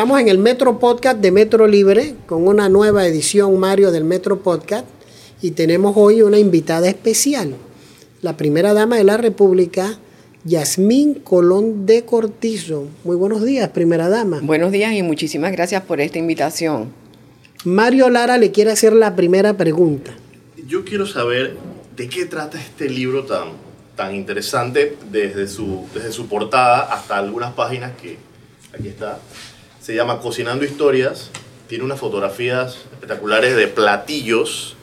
Estamos en el Metro Podcast de Metro Libre con una nueva edición, Mario, del Metro Podcast. Y tenemos hoy una invitada especial, la primera dama de la República, Yasmín Colón de Cortizo. Muy buenos días, primera dama. Buenos días y muchísimas gracias por esta invitación. Mario Lara le quiere hacer la primera pregunta. Yo quiero saber de qué trata este libro tan, tan interesante desde su, desde su portada hasta algunas páginas que aquí está se llama Cocinando Historias, tiene unas fotografías espectaculares de platillos,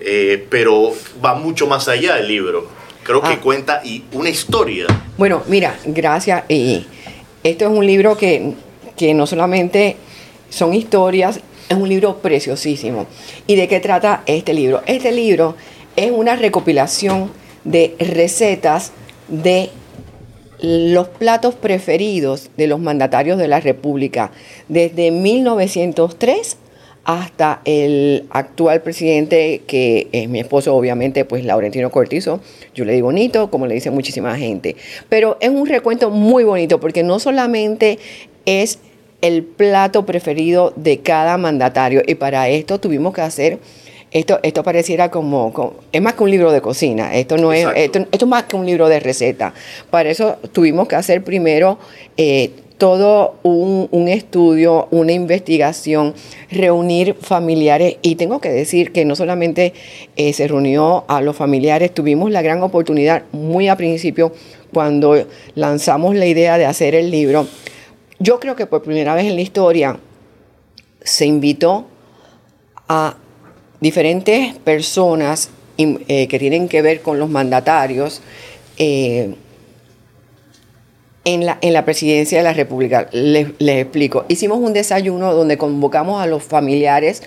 eh, pero va mucho más allá del libro. Creo que ah. cuenta y una historia. Bueno, mira, gracias. Y esto es un libro que, que no solamente son historias, es un libro preciosísimo. ¿Y de qué trata este libro? Este libro es una recopilación de recetas de los platos preferidos de los mandatarios de la República desde 1903 hasta el actual presidente, que es mi esposo, obviamente, pues Laurentino Cortizo. Yo le digo bonito, como le dice muchísima gente. Pero es un recuento muy bonito porque no solamente es el plato preferido de cada mandatario, y para esto tuvimos que hacer esto, esto pareciera como, es más que un libro de cocina, esto no es, esto, es más que un libro de receta. Para eso tuvimos que hacer primero eh, todo un, estudio, una investigación, reunir familiares y tengo que decir que no solamente eh, se reunió a los familiares, tuvimos la gran oportunidad muy a principio cuando lanzamos la idea de hacer el libro. Yo creo que por primera vez en la historia se invitó a diferentes personas eh, que tienen que ver con los mandatarios eh, en, la, en la presidencia de la República. Les, explico. Hicimos un desayuno donde convocamos a los familiares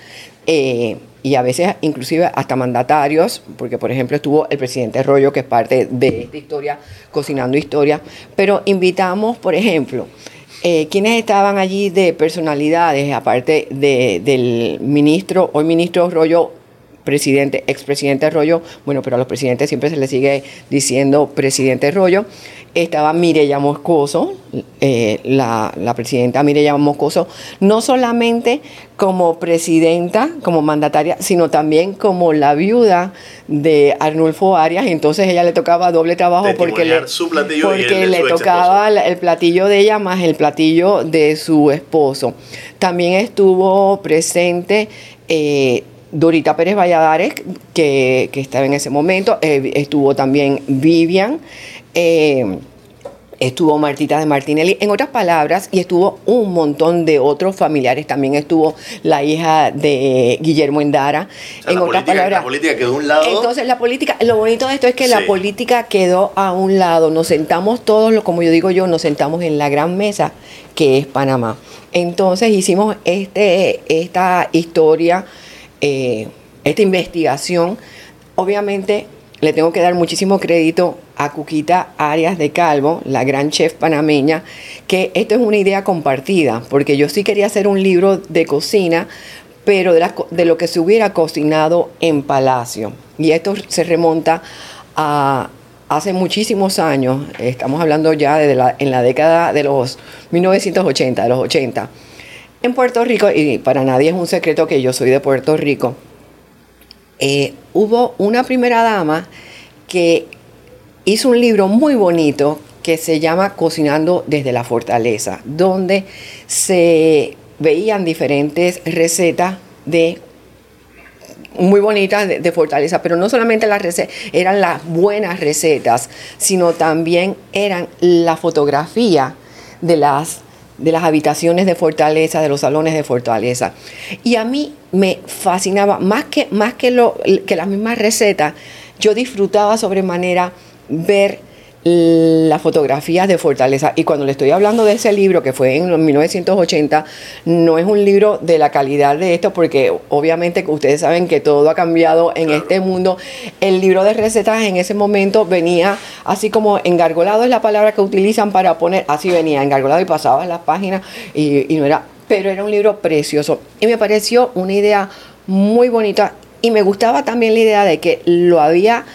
eh, y a veces inclusive hasta mandatarios, porque por ejemplo estuvo el presidente Rollo, que es parte de esta historia, cocinando historia, pero invitamos, por ejemplo, ¿Quiénes estaban allí de personalidades, aparte del ministro, hoy ministro Rollo, presidente, expresidente Rollo, bueno, pero a los presidentes siempre se les sigue diciendo presidente Rollo, estaba Mireya Moscoso, eh, la, presidenta Mireya Moscoso, no solamente como presidenta, como mandataria, sino también como la viuda de Arnulfo Arias, entonces ella le tocaba doble trabajo porque le, porque le tocaba el platillo de ella más el platillo de su esposo. También estuvo presente eh, Dorita Pérez Valladares, que, estaba en ese momento, eh, estuvo también Vivian, eh, estuvo Martita de Martinelli, en otras palabras, y estuvo un montón de otros familiares, también estuvo la hija de Guillermo Endara. en otras palabras, la política quedó a un lado. Entonces la política, lo bonito de esto es que la política quedó a un lado, nos sentamos todos, como yo digo yo, nos sentamos en la gran mesa que es Panamá. Entonces hicimos este, esta historia eh, esta investigación. Obviamente le tengo que dar muchísimo crédito a Cuquita Arias de Calvo, la gran chef panameña, que esto es una idea compartida, porque yo sí quería hacer un libro de cocina, pero de, lo que se hubiera cocinado en Palacio. Y esto se remonta a hace muchísimos años, estamos hablando ya de la, en la década de los 1980, de los 80 en Puerto Rico, y para nadie es un secreto que yo soy de Puerto Rico, eh, hubo una primera dama que hizo un libro muy bonito que se llama Cocinando desde la Fortaleza, donde se veían diferentes recetas de muy bonitas de, de, fortaleza, pero no solamente las recetas, eran las buenas recetas, sino también eran la fotografía de las de las habitaciones de fortaleza, de los salones de fortaleza. Y a mí me fascinaba, más que, más que, lo, que las mismas recetas, yo disfrutaba sobremanera ver las fotografías de Fortaleza. Y cuando le estoy hablando de ese libro, que fue en 1980, no es un libro de la calidad de esto, porque obviamente ustedes saben que todo ha cambiado en este mundo. El libro de recetas en ese momento venía así como engargolado, es la palabra que utilizan para poner, así venía, engargolado y pasaba las páginas y, y no era, pero era un libro precioso. Y me pareció una idea muy bonita y me gustaba también la idea de que lo había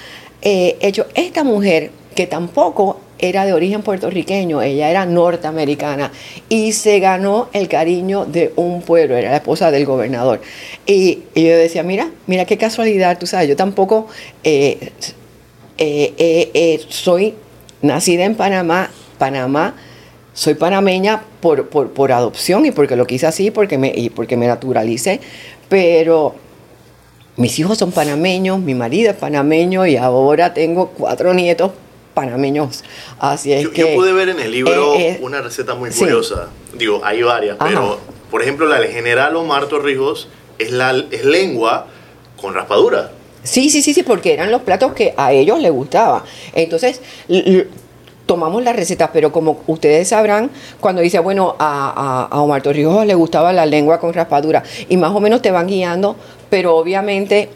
eh, hecho esta mujer que tampoco era de origen puertorriqueño, ella era norteamericana y se ganó el cariño de un pueblo, era la esposa del gobernador. Y, yo decía, mira, mira qué casualidad, tú sabes, yo tampoco eh, eh, eh, soy nacida en Panamá, Panamá, soy panameña por, por, adopción y porque lo quise así, porque me, y porque me naturalicé, pero mis hijos son panameños, mi marido es panameño y ahora tengo cuatro nietos panameños. Así es yo, que, yo pude ver en el libro eh, eh, una receta muy curiosa. Digo, hay varias, pero por ejemplo la del general Omar Torrijos es, la, es lengua con raspadura. Sí, sí, sí, sí, porque eran los platos que a ellos les gustaba. Entonces, tomamos las recetas, pero como ustedes sabrán, cuando dice, bueno, a, a, a Omar Torrijos le gustaba la lengua con raspadura, y más o menos te van guiando, pero obviamente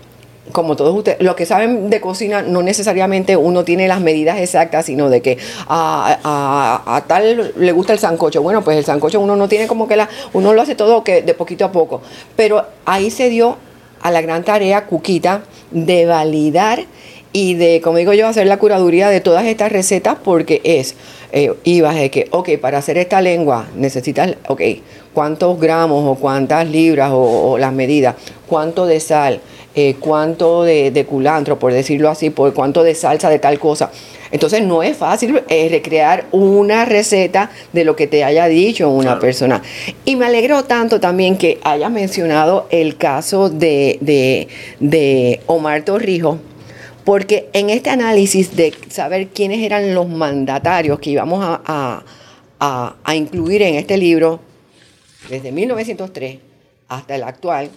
como todos ustedes, los que saben de cocina, no necesariamente uno tiene las medidas exactas, sino de que a, tal le gusta el sancocho. Bueno, pues el sancocho uno no tiene como que la, uno lo hace todo que de poquito a poco. Pero ahí se dio a la gran tarea, Cuquita, de validar y de, como digo yo, hacer la curaduría de todas estas recetas porque es, eh, ibas de que, ok, para hacer esta lengua necesitas, ok, cuántos gramos o cuántas libras o las medidas, cuánto de sal, eh, cuánto de, culantro, por decirlo así, por cuánto de salsa de tal cosa. Entonces no es fácil eh, recrear una receta de lo que te haya dicho una persona. Y me alegro tanto también que hayas mencionado el caso de, Omar Torrijos, porque en este análisis de saber quiénes eran los mandatarios que íbamos a, a incluir en este libro, desde 1903 hasta el actual,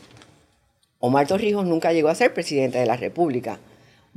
Omar Torrijos nunca llegó a ser presidente de la República,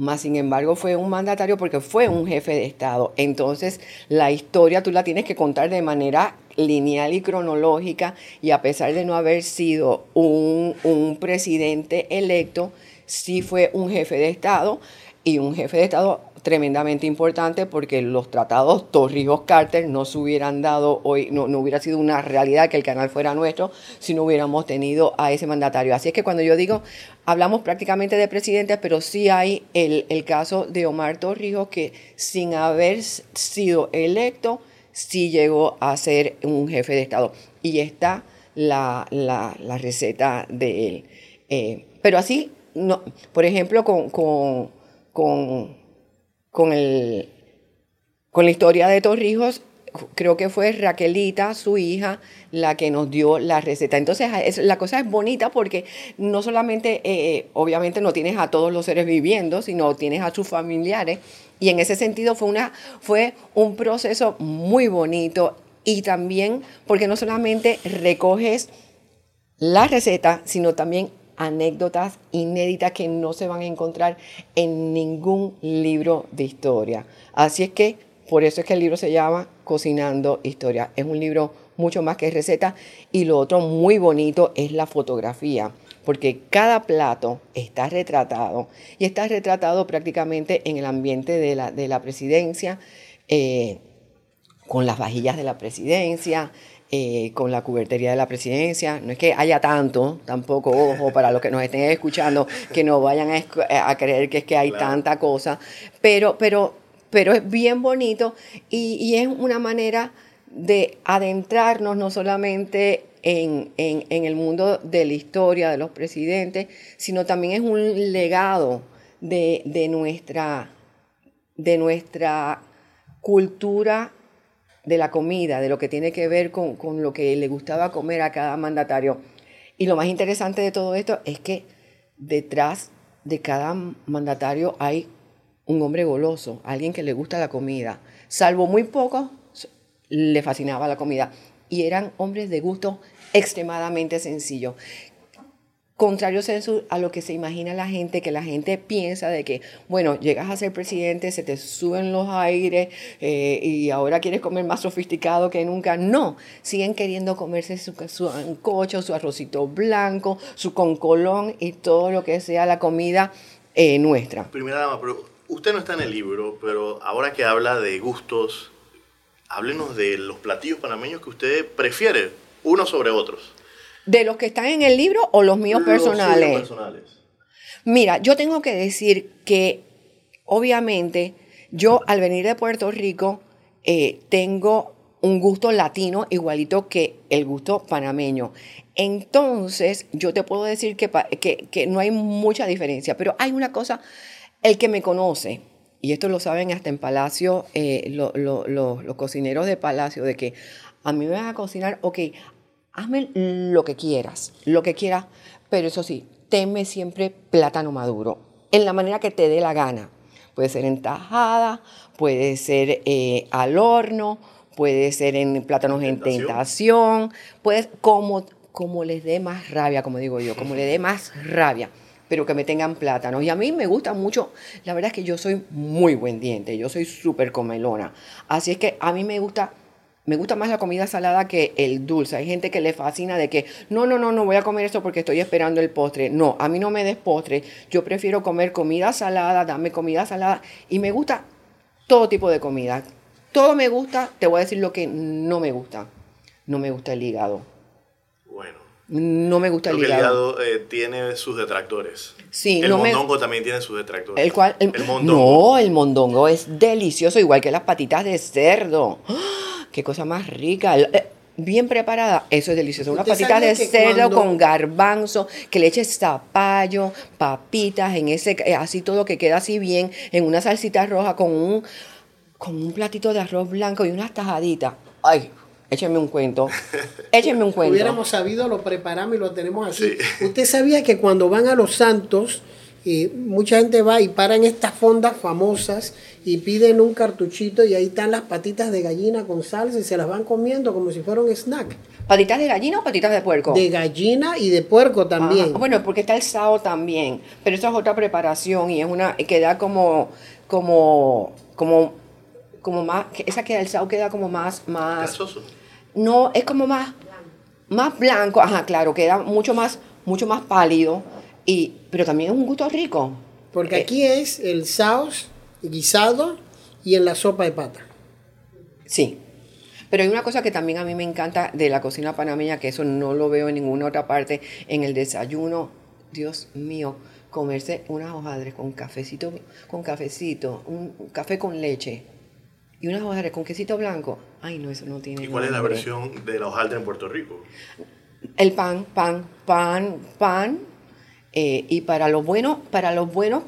más sin embargo fue un mandatario porque fue un jefe de Estado. Entonces la historia tú la tienes que contar de manera lineal y cronológica y a pesar de no haber sido un, un presidente electo, sí fue un jefe de Estado y un jefe de Estado tremendamente importante porque los tratados Torrijos-Carter no se hubieran dado hoy, no, no, hubiera sido una realidad que el canal fuera nuestro si no hubiéramos tenido a ese mandatario. Así es que cuando yo digo, hablamos prácticamente de presidentes, pero sí hay el, el caso de Omar Torrijos que sin haber sido electo, sí llegó a ser un jefe de Estado. Y está la, la, la receta de él. Eh, pero así, no, por ejemplo, con, con, con con, el, con la historia de Torrijos, creo que fue Raquelita, su hija, la que nos dio la receta. Entonces, la cosa es bonita porque no solamente, eh, obviamente, no tienes a todos los seres viviendo, sino tienes a sus familiares. Y en ese sentido fue, una, fue un proceso muy bonito y también porque no solamente recoges la receta, sino también anécdotas inéditas que no se van a encontrar en ningún libro de historia. Así es que por eso es que el libro se llama Cocinando Historia. Es un libro mucho más que receta y lo otro muy bonito es la fotografía porque cada plato está retratado y está retratado prácticamente en el ambiente de la, de la presidencia, eh, con las vajillas de la presidencia, eh, con la cubertería de la presidencia. No es que haya tanto, tampoco, ojo, para los que nos estén escuchando, que no vayan a, creer que es que hay tanta cosa, pero, pero, pero es bien bonito y, es una manera de adentrarnos no solamente en, el mundo de la historia de los presidentes, sino también es un legado de, de nuestra, de nuestra cultura de la comida, de lo que tiene que ver con, lo que le gustaba comer a cada mandatario. Y lo más interesante de todo esto es que detrás de cada mandatario hay un hombre goloso, alguien que le gusta la comida. Salvo muy pocos, le fascinaba la comida. Y eran hombres de gusto extremadamente sencillo contrario a lo que se imagina la gente, que la gente piensa de que, bueno, llegas a ser presidente, se te suben los aires eh, y ahora quieres comer más sofisticado que nunca. No, siguen queriendo comerse su, su ancocho, su arrocito blanco, su concolón y todo lo que sea la comida eh, nuestra. Primera dama, pero usted no está en el libro, pero ahora que habla de gustos, háblenos de los platillos panameños que usted prefiere, unos sobre otros. ¿De los que están en el libro o los míos personales? Los personales. Mira, yo tengo que decir que obviamente Yo al venir de Puerto Rico eh, tengo un gusto latino igualito que el gusto panameño. Entonces, yo te puedo decir que, que, no hay mucha diferencia, pero hay una cosa, el que me conoce, y esto lo saben hasta en Palacio, eh, los cocineros de Palacio, de que a mí me vas a cocinar, ok, hazme lo que quieras, lo que quieras, pero eso sí, tenme siempre plátano maduro, en la manera que te dé la gana. Puede ser en tajada, puede ser eh, al horno, puede ser en plátanos en tentación, puede, como, como les dé más rabia, como digo yo, como le dé más rabia pero que me tengan plátanos. Y a mí me gusta mucho, la verdad es que yo soy muy buen diente, yo soy súper comelona. Así es que a mí me gusta me gusta más la comida salada que el dulce. Hay gente que le fascina de que, no, no, no, no voy a comer esto porque estoy esperando el postre. No, a mí no me des postre. Yo prefiero comer comida salada, dame comida salada. Y me gusta todo tipo de comida. Todo me gusta, te voy a decir lo que no me gusta. No me gusta el hígado. Bueno. No me gusta el hígado. el hígado eh, tiene sus detractores. Sí, el mondongo también tiene sus detractores. El cual, el, mondongo. No, el mondongo es delicioso, igual que las patitas de cerdo. ¡Ah! Qué cosa más rica. Eh, bien preparada, eso es delicioso. Una patita de cerdo con garbanzo, que le eches zapallo, papitas, en ese, eh, así todo que queda así bien, en una salsita roja con un, con un platito de arroz blanco y unas tajaditas. Ay, échenme un cuento. Échenme un cuento. Hubiéramos sabido, lo preparamos y lo tenemos así. Usted sabía que cuando van a los santos, eh, mucha gente va y para en estas fondas famosas y piden un cartuchito y ahí están las patitas de gallina con salsa y se las van comiendo como si fuera un snack. ¿Patitas de gallina o patitas de puerco? De gallina y de puerco también. bueno, porque está el sao también, pero eso es otra preparación y es una que da como como como como más esa queda el sao queda como más más No, es como más más blanco, ajá, claro, queda mucho más mucho más pálido y pero también es un gusto rico. Porque eh, aquí es el saus guisado y en la sopa de pata. Sí. Pero hay una cosa que también a mí me encanta de la cocina panameña, que eso no lo veo en ninguna otra parte, en el desayuno, Dios mío, comerse unas hojaldres con cafecito, con cafecito, un, café con leche y unas hojaldres con quesito blanco. Ay, no, eso no tiene. ¿Y cuál es la versión de la hojaldre en Puerto Rico? El pan, pan, pan, pan. Eh, y para los buenos, para los buenos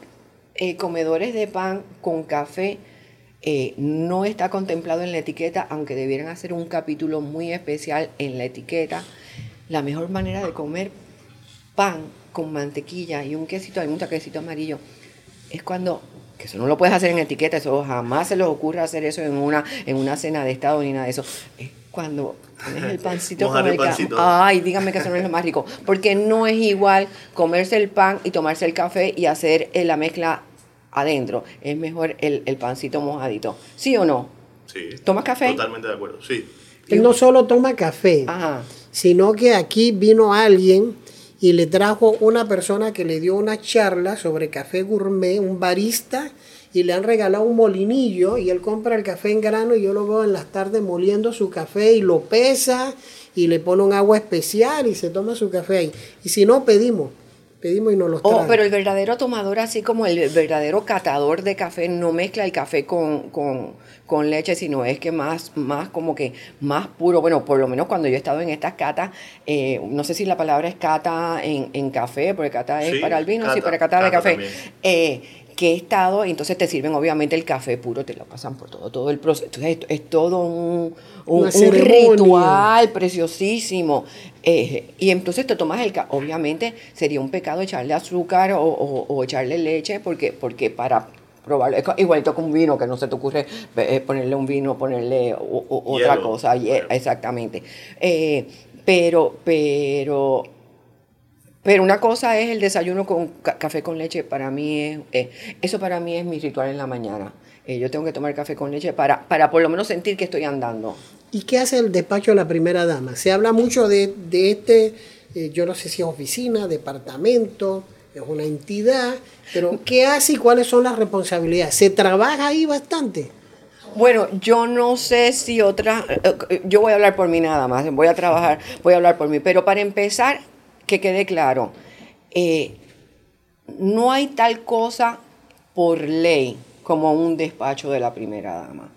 eh, comedores de pan con café eh, no está contemplado en la etiqueta, aunque debieran hacer un capítulo muy especial en la etiqueta. La mejor manera de comer pan con mantequilla y un quesito, un quesito amarillo, es cuando, que eso no lo puedes hacer en etiqueta, eso jamás se les ocurre hacer eso en una, en una cena de estado ni nada de eso. Es cuando pones el pancito con el, Ay, dígame que eso no es lo más rico. Porque no es igual comerse el pan y tomarse el café y hacer eh, la mezcla adentro. Es mejor el, pancito mojadito. ¿Sí o no? Sí. ¿Tomas café? Totalmente de acuerdo, sí. Él no solo toma café, sino que aquí vino alguien y le trajo una persona que le dio una charla sobre café gourmet, un barista y le han regalado un molinillo y él compra el café en grano y yo lo veo en las tardes moliendo su café y lo pesa y le pone un agua especial y se toma su café ahí. Y si no, pedimos. Pedimos y nos los Oh, pero el verdadero tomador, así como el verdadero catador de café, no mezcla el café con, con, leche, sino es que más, más como que más puro. Bueno, por lo menos cuando yo he estado en estas catas, eh, no sé si la palabra es cata en, en café, porque cata es para el vino, sí, para cata, de café. Eh, que he estado, entonces te sirven obviamente el café puro, te lo pasan por todo, todo el proceso. Entonces es, todo un, un, ritual preciosísimo. Eh, y entonces te tomas el café, obviamente sería un pecado echarle azúcar o, echarle leche, porque, porque para probarlo, es igualito que un vino, que no se te ocurre eh, ponerle un vino, ponerle otra cosa, exactamente. Eh, pero, pero pero una cosa es el desayuno con café con leche, para mí es, eh, eso para mí es mi ritual en la mañana. Eh, yo tengo que tomar café con leche para, para por lo menos sentir que estoy andando. ¿Y qué hace el despacho de la primera dama? Se habla mucho de, de este, eh, yo no sé si es oficina, departamento, es una entidad, pero ¿qué hace y cuáles son las responsabilidades? ¿Se trabaja ahí bastante? Bueno, yo no sé si otra, yo voy a hablar por mí nada más, voy a trabajar, voy a hablar por mí, pero para empezar, que quede claro, eh, no hay tal cosa por ley como un despacho de la primera dama.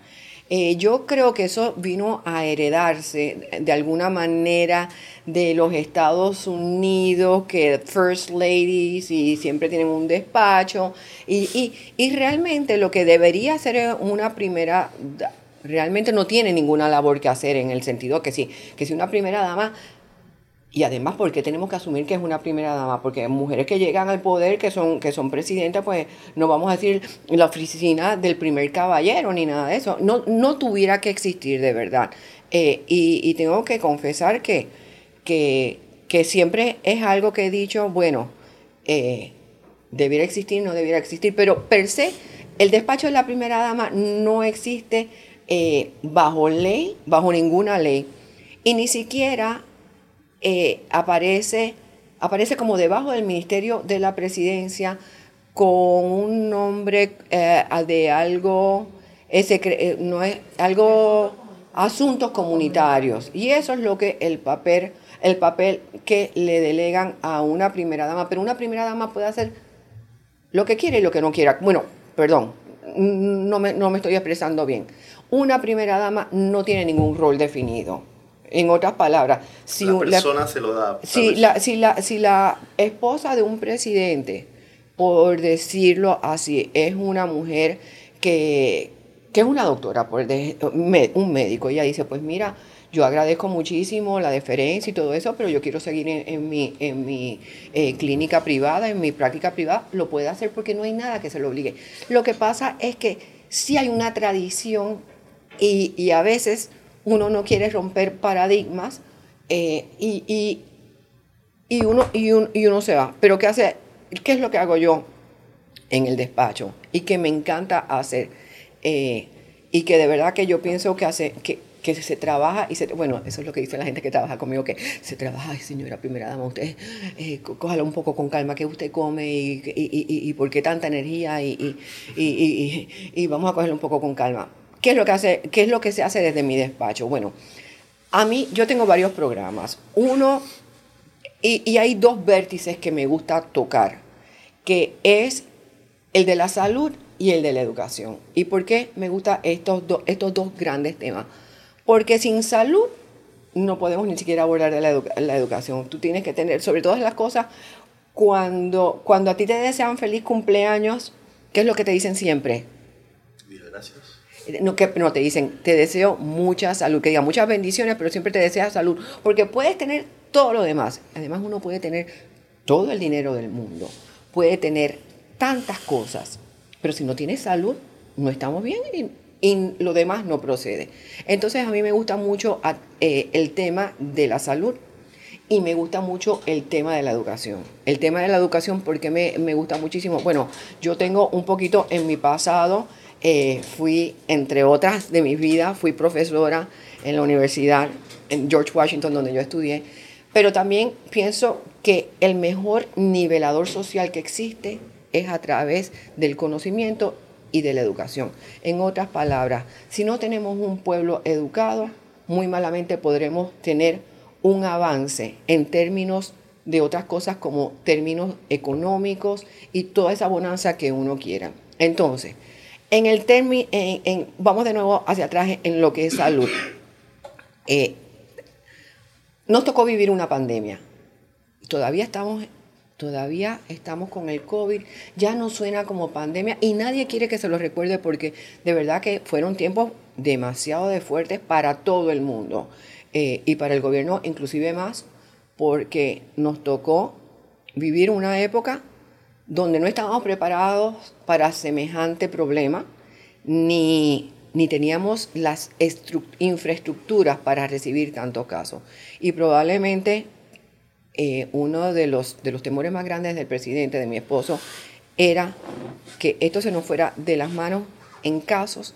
Eh, yo creo que eso vino a heredarse de alguna manera de los Estados Unidos, que First Ladies y siempre tienen un despacho. Y, y realmente lo que debería ser una primera, realmente no tiene ninguna labor que hacer en el sentido que sí, que si una primera dama y además, porque tenemos que asumir que es una primera dama? Porque mujeres que llegan al poder, que son, que son presidentas, pues no vamos a decir la oficina del primer caballero ni nada de eso. No, no tuviera que existir de verdad. Eh, y, tengo que confesar que, que, siempre es algo que he dicho, bueno, eh, debiera existir, no debiera existir, pero per se, el despacho de la primera dama no existe eh, bajo ley, bajo ninguna ley. Y ni siquiera eh, aparece, aparece como debajo del Ministerio de la Presidencia con un nombre eh, de algo, ese, eh, no es, algo, asuntos comunitarios. Y eso es lo que el papel, el papel que le delegan a una primera dama. Pero una primera dama puede hacer lo que quiere y lo que no quiera. Bueno, perdón, no me, no me estoy expresando bien. Una primera dama no tiene ningún rol definido en otras palabras, si la persona se lo da. Si la, si, la, si la esposa de un presidente, por decirlo así, es una mujer que, que es una doctora, por un médico, ella dice, pues mira, yo agradezco muchísimo la deferencia y todo eso, pero yo quiero seguir en, mi, en mi eh, clínica privada, en mi práctica privada, lo puede hacer porque no hay nada que se lo obligue. Lo que pasa es que sí hay una tradición y, y a veces uno no quiere romper paradigmas eh, y, y, uno, y, uno se va. Pero ¿qué, hace, ¿qué es lo que hago yo en el despacho? Y que me encanta hacer. Eh, y que de verdad que yo pienso que hace, que, que se trabaja y se, bueno, eso es lo que dice la gente que trabaja conmigo, que se trabaja, ay señora primera dama, usted eh, cójalo un poco con calma, que usted come y, y, y, por qué tanta energía y, y, vamos a cogerlo un poco con calma. ¿Qué es lo que, hace, qué es lo que se hace desde mi despacho? Bueno, a mí yo tengo varios programas. Uno, y, hay dos vértices que me gusta tocar, que es el de la salud y el de la educación. ¿Y por qué me gustan estos, estos dos grandes temas? Porque sin salud no podemos ni siquiera abordar la, la, educación. Tú tienes que tener, sobre todas las cosas, cuando, cuando a ti te desean feliz cumpleaños, ¿qué es lo que te dicen siempre? Gracias no, que, no te dicen, te deseo mucha salud, que diga muchas bendiciones, pero siempre te desea salud, porque puedes tener todo lo demás. Además uno puede tener todo el dinero del mundo, puede tener tantas cosas, pero si no tienes salud, no estamos bien y, lo demás no procede. Entonces a mí me gusta mucho eh, el tema de la salud y me gusta mucho el tema de la educación. El tema de la educación porque me, me gusta muchísimo. Bueno, yo tengo un poquito en mi pasado eh, fui, entre otras de mis vidas, fui profesora en la universidad en George Washington, donde yo estudié. Pero también pienso que el mejor nivelador social que existe es a través del conocimiento y de la educación. En otras palabras, si no tenemos un pueblo educado, muy malamente podremos tener un avance en términos de otras cosas como términos económicos y toda esa bonanza que uno quiera. Entonces, en el término, en, vamos de nuevo hacia atrás en lo que es salud. Eh, nos tocó vivir una pandemia. Todavía estamos, todavía estamos con el COVID. Ya no suena como pandemia y nadie quiere que se lo recuerde porque de verdad que fueron tiempos demasiado de fuertes para todo el mundo eh, y para el gobierno inclusive más porque nos tocó vivir una época donde no estábamos preparados para semejante problema, ni, ni teníamos las infraestructuras para recibir tantos casos. Y probablemente eh, uno de los, de los temores más grandes del presidente, de mi esposo, era que esto se nos fuera de las manos en casos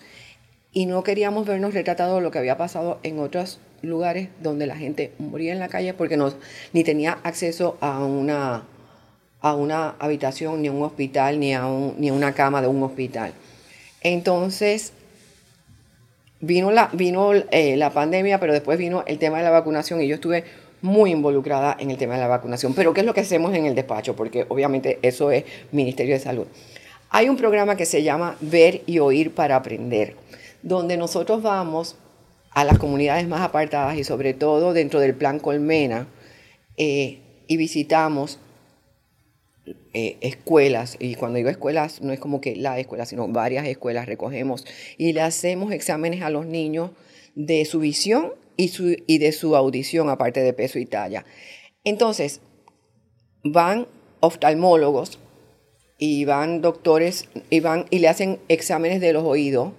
y no queríamos vernos retratados lo que había pasado en otros lugares donde la gente moría en la calle porque no, ni tenía acceso a una a una habitación, ni a un hospital, ni a, ni una cama de un hospital. Entonces, vino, la, vino eh, la pandemia, pero después vino el tema de la vacunación y yo estuve muy involucrada en el tema de la vacunación. Pero ¿qué es lo que hacemos en el despacho? Porque obviamente eso es Ministerio de Salud. Hay un programa que se llama Ver y Oír para Aprender, donde nosotros vamos a las comunidades más apartadas y sobre todo dentro del plan Colmena eh, y visitamos eh, escuelas, y cuando digo escuelas no es como que la escuela, sino varias escuelas recogemos y le hacemos exámenes a los niños de su visión y, su, y de su audición, aparte de peso y talla. Entonces, van oftalmólogos y van doctores y, van, y le hacen exámenes de los oídos.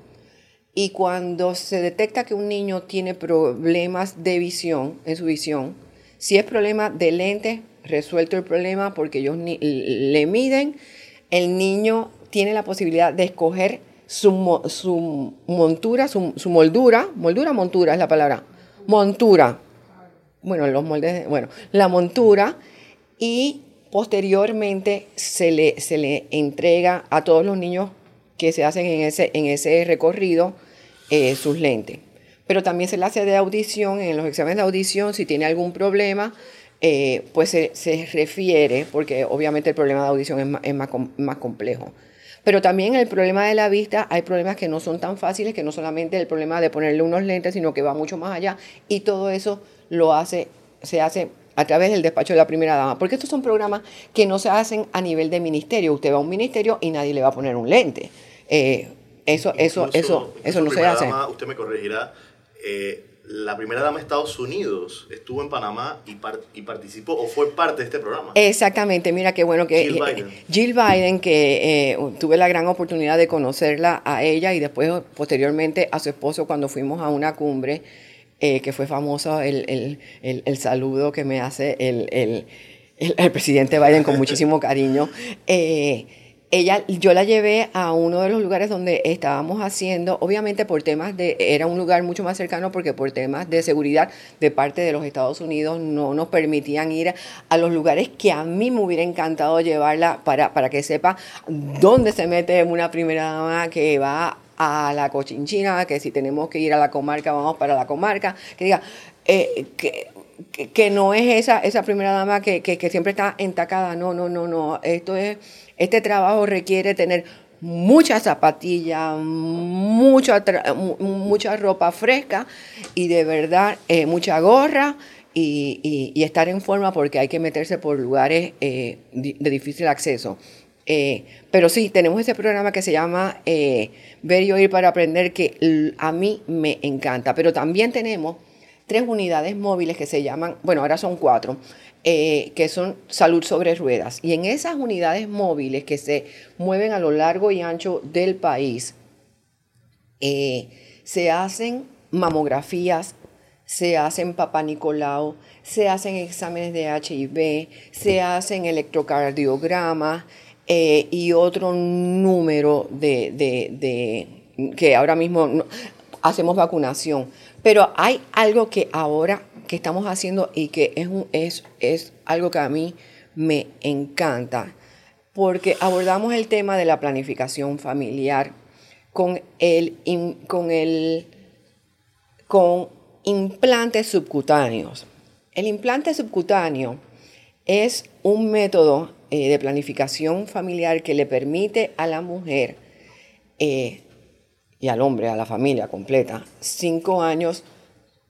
Y cuando se detecta que un niño tiene problemas de visión, en su visión, si es problema de lentes, resuelto el problema porque ellos le miden, el niño tiene la posibilidad de escoger su, su montura, su, su, moldura, moldura, montura es la palabra, montura, bueno, los moldes, bueno, la montura y posteriormente se le, se le entrega a todos los niños que se hacen en ese, en ese recorrido eh, sus lentes. Pero también se le hace de audición, en los exámenes de audición, si tiene algún problema, eh, pues se, se, refiere, porque obviamente el problema de audición es más, es más, más complejo. Pero también el problema de la vista, hay problemas que no son tan fáciles, que no solamente el problema de ponerle unos lentes, sino que va mucho más allá. Y todo eso lo hace, se hace a través del despacho de la primera dama, porque estos son programas que no se hacen a nivel de ministerio. Usted va a un ministerio y nadie le va a poner un lente. Eh, eso, eso, eso, eso no se hace. Dama, usted me corregirá. Eh, la primera dama de Estados Unidos estuvo en Panamá y, par y, participó o fue parte de este programa. Exactamente, mira qué bueno que Jill Biden, Jill Biden que eh, tuve la gran oportunidad de conocerla a ella y después posteriormente a su esposo cuando fuimos a una cumbre eh, que fue famoso el, el, el, el, saludo que me hace el, presidente Biden con muchísimo cariño. Eh, ella, yo la llevé a uno de los lugares donde estábamos haciendo, obviamente por temas de, era un lugar mucho más cercano porque por temas de seguridad de parte de los Estados Unidos no nos permitían ir a los lugares que a mí me hubiera encantado llevarla para, para que sepa dónde se mete una primera dama que va a la cochinchina, que si tenemos que ir a la comarca, vamos para la comarca, que diga, eh, que, que, no es esa, esa primera dama que, que, siempre está entacada, no, no, no, no, esto es, este trabajo requiere tener mucha zapatilla, mucha, ropa fresca y de verdad eh, mucha gorra y, y, estar en forma porque hay que meterse por lugares eh, de difícil acceso. Eh, pero sí, tenemos ese programa que se llama Ver y Oír para Aprender, que a mí me encanta. Pero también tenemos tres unidades móviles que se llaman, bueno, ahora son cuatro, eh, que son salud sobre ruedas. Y en esas unidades móviles que se mueven a lo largo y ancho del país, se hacen mamografías, se hacen papá Nicolau, se hacen exámenes de HIV, se hacen electrocardiogramas, eh, y otro número de, de, de, que ahora mismo hacemos vacunación. Pero hay algo que ahora que estamos haciendo y que es, un, es, es algo que a mí me encanta, porque abordamos el tema de la planificación familiar con el, con el con implantes subcutáneos. El implante subcutáneo es un método eh, de planificación familiar que le permite a la mujer eh, y al hombre, a la familia completa, cinco años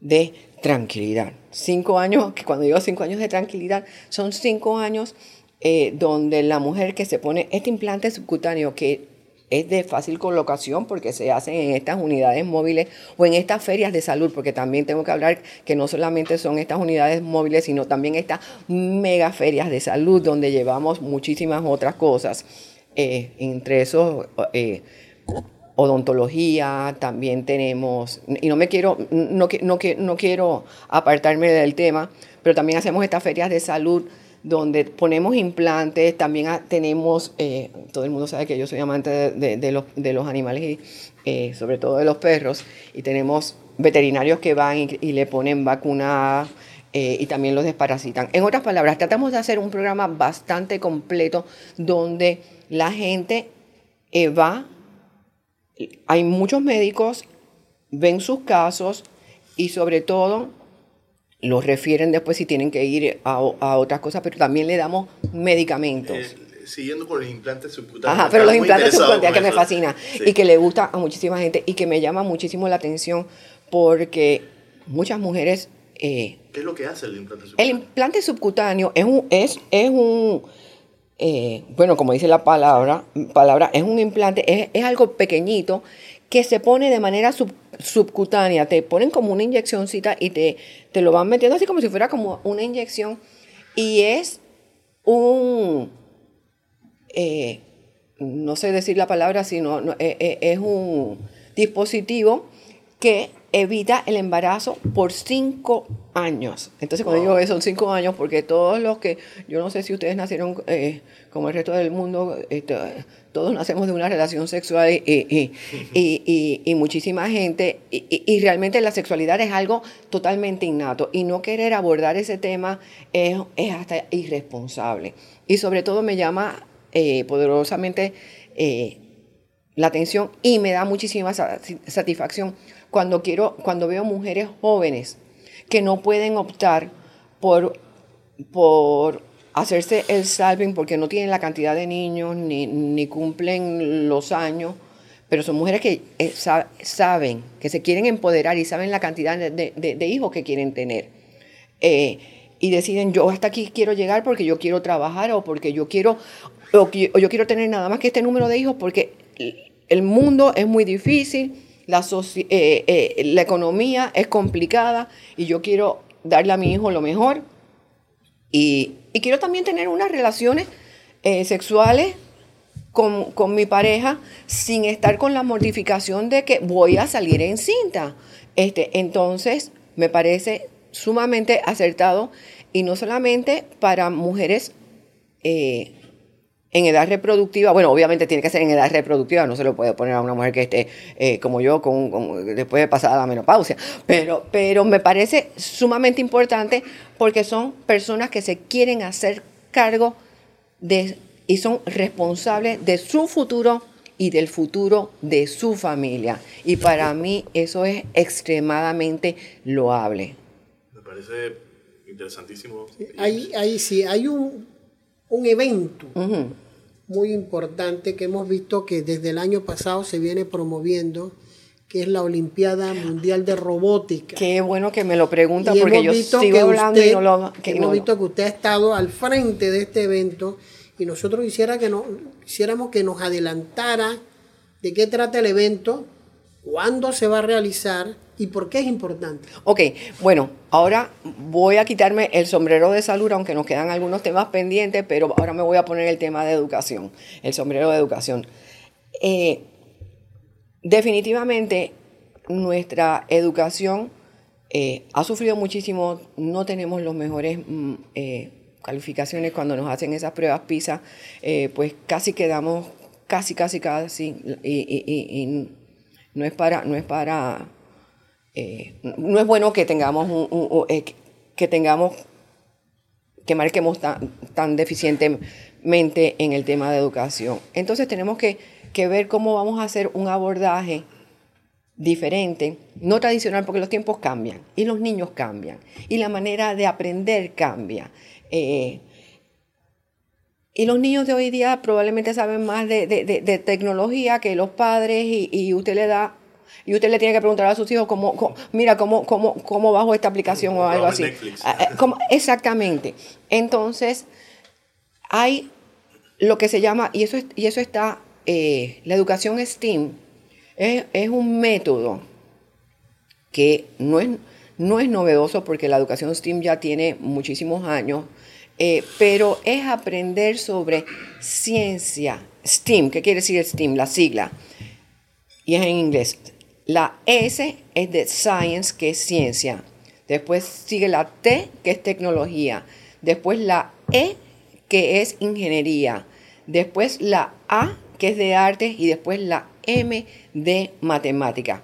de tranquilidad. Cinco años, que cuando digo cinco años de tranquilidad, son cinco años eh, donde la mujer que se pone este implante subcutáneo que es de fácil colocación porque se hacen en estas unidades móviles o en estas ferias de salud, porque también tengo que hablar que no solamente son estas unidades móviles, sino también estas mega ferias de salud donde llevamos muchísimas otras cosas. Eh, entre esos, eh, odontología, también tenemos, y no me quiero, no, no, no quiero apartarme del tema, pero también hacemos estas ferias de salud donde ponemos implantes, también tenemos, eh, todo el mundo sabe que yo soy amante de, de, los, de los, animales y eh, sobre todo de los perros, y tenemos veterinarios que van y, le ponen vacuna eh, y también los desparasitan. En otras palabras, tratamos de hacer un programa bastante completo donde la gente va, hay muchos médicos, ven sus casos y sobre todo los refieren después si tienen que ir a, a otras cosas, pero también le damos medicamentos. Eh, siguiendo con los implantes subcutáneos. Ajá, pero los implantes subcutáneos que me fascina Sí. y que le gusta a muchísima gente y que me llama muchísimo la atención porque muchas mujeres... eh, ¿Qué es lo que hace el implante el subcutáneo? implante subcutáneo es un, es, es un eh, bueno, como dice la palabra, palabra es un implante, es, es algo pequeñito que se pone de manera sub- subcutánea. Te ponen como una inyeccióncita y te, te lo van metiendo así como si fuera como una inyección. Y es un, eh, no sé decir la palabra, sino no, eh, es un dispositivo que evita el embarazo por cinco años. Entonces, cuando digo que son cinco años, porque todos los que, yo no sé si ustedes nacieron eh, como el resto del mundo, este, todos nacemos de una relación sexual y, y, y- y- y muchísima gente, y, realmente la sexualidad es algo totalmente innato, y no querer abordar ese tema es, es hasta irresponsable. Y sobre todo me llama eh, poderosamente eh, la atención y me da muchísima sa- satisfacción cuando quiero, cuando veo mujeres jóvenes que no pueden optar por, por hacerse el salving porque no tienen la cantidad de niños ni, ni cumplen los años, pero son mujeres que eh, sa- saben, que se quieren empoderar y saben la cantidad de, de- hijos que quieren tener. Eh, y deciden, yo hasta aquí quiero llegar porque yo quiero trabajar o porque yo quiero, o, qui- o yo quiero tener nada más que este número de hijos porque el mundo es muy difícil, eh, eh, la economía es complicada y yo quiero darle a mi hijo lo mejor. Y, quiero también tener unas relaciones eh, sexuales con, mi pareja sin estar con la mortificación de que voy a salir en cinta. Este, entonces, me parece sumamente acertado y no solamente para mujeres en edad reproductiva, bueno, obviamente tiene que ser en edad reproductiva, no se lo puede poner a una mujer que esté eh, como yo, con, con- después de pasada la menopausia, pero, pero me parece sumamente importante porque son personas que se quieren hacer cargo de, y son responsables de su futuro y del futuro de su familia. Y para mí eso es extremadamente loable. Me parece interesantísimo. Ahí, ahí sí, hay un, un evento. Muy importante que hemos visto que desde el año pasado se viene promoviendo, que es la Olimpiada Mundial de Robótica. Qué bueno que me lo pregunta Y porque yo sigo que hablando usted, y no lo... que hemos no- visto que usted ha estado al frente de este evento y nosotros quisiera que nos, quisiéramos que nos adelantara de qué trata el evento, cuándo se va a realizar y por qué es importante. Ok, bueno, ahora voy a quitarme el sombrero de salud, aunque nos quedan algunos temas pendientes, pero ahora me voy a poner el tema de educación, el sombrero de educación. Eh, definitivamente, nuestra educación eh, ha sufrido muchísimo, no tenemos los mejores mm, eh, calificaciones cuando nos hacen esas pruebas PISA, pues casi quedamos, casi, casi, casi, y- y no es para, no es para eh, no es bueno que tengamos un, eh, que- que tengamos que marquemos tan, tan deficientemente en el tema de educación. Entonces tenemos que, que ver cómo vamos a hacer un abordaje diferente, no tradicional, porque los tiempos cambian y los niños cambian y la manera de aprender cambia. Eh, y los niños de hoy día probablemente saben más de, de- de- de tecnología que los padres y, y usted le da y usted le tiene que preguntar a sus hijos cómo, cómo- mira cómo, cómo, cómo bajo esta aplicación o algo así. Ah, ah, ¿cómo? exactamente. Entonces, hay lo que se llama, y eso, es- y eso está, eh, la educación STEAM, es, es un método que no es, no es novedoso porque la educación STEAM ya tiene muchísimos años, eh, pero es aprender sobre ciencia, STEAM, ¿qué quiere decir STEAM? La sigla, y es en inglés. La S es de science, que es ciencia. Después sigue la T, que es tecnología. Después la E, que es ingeniería. Después la A, que es de arte. Y después la M de matemática.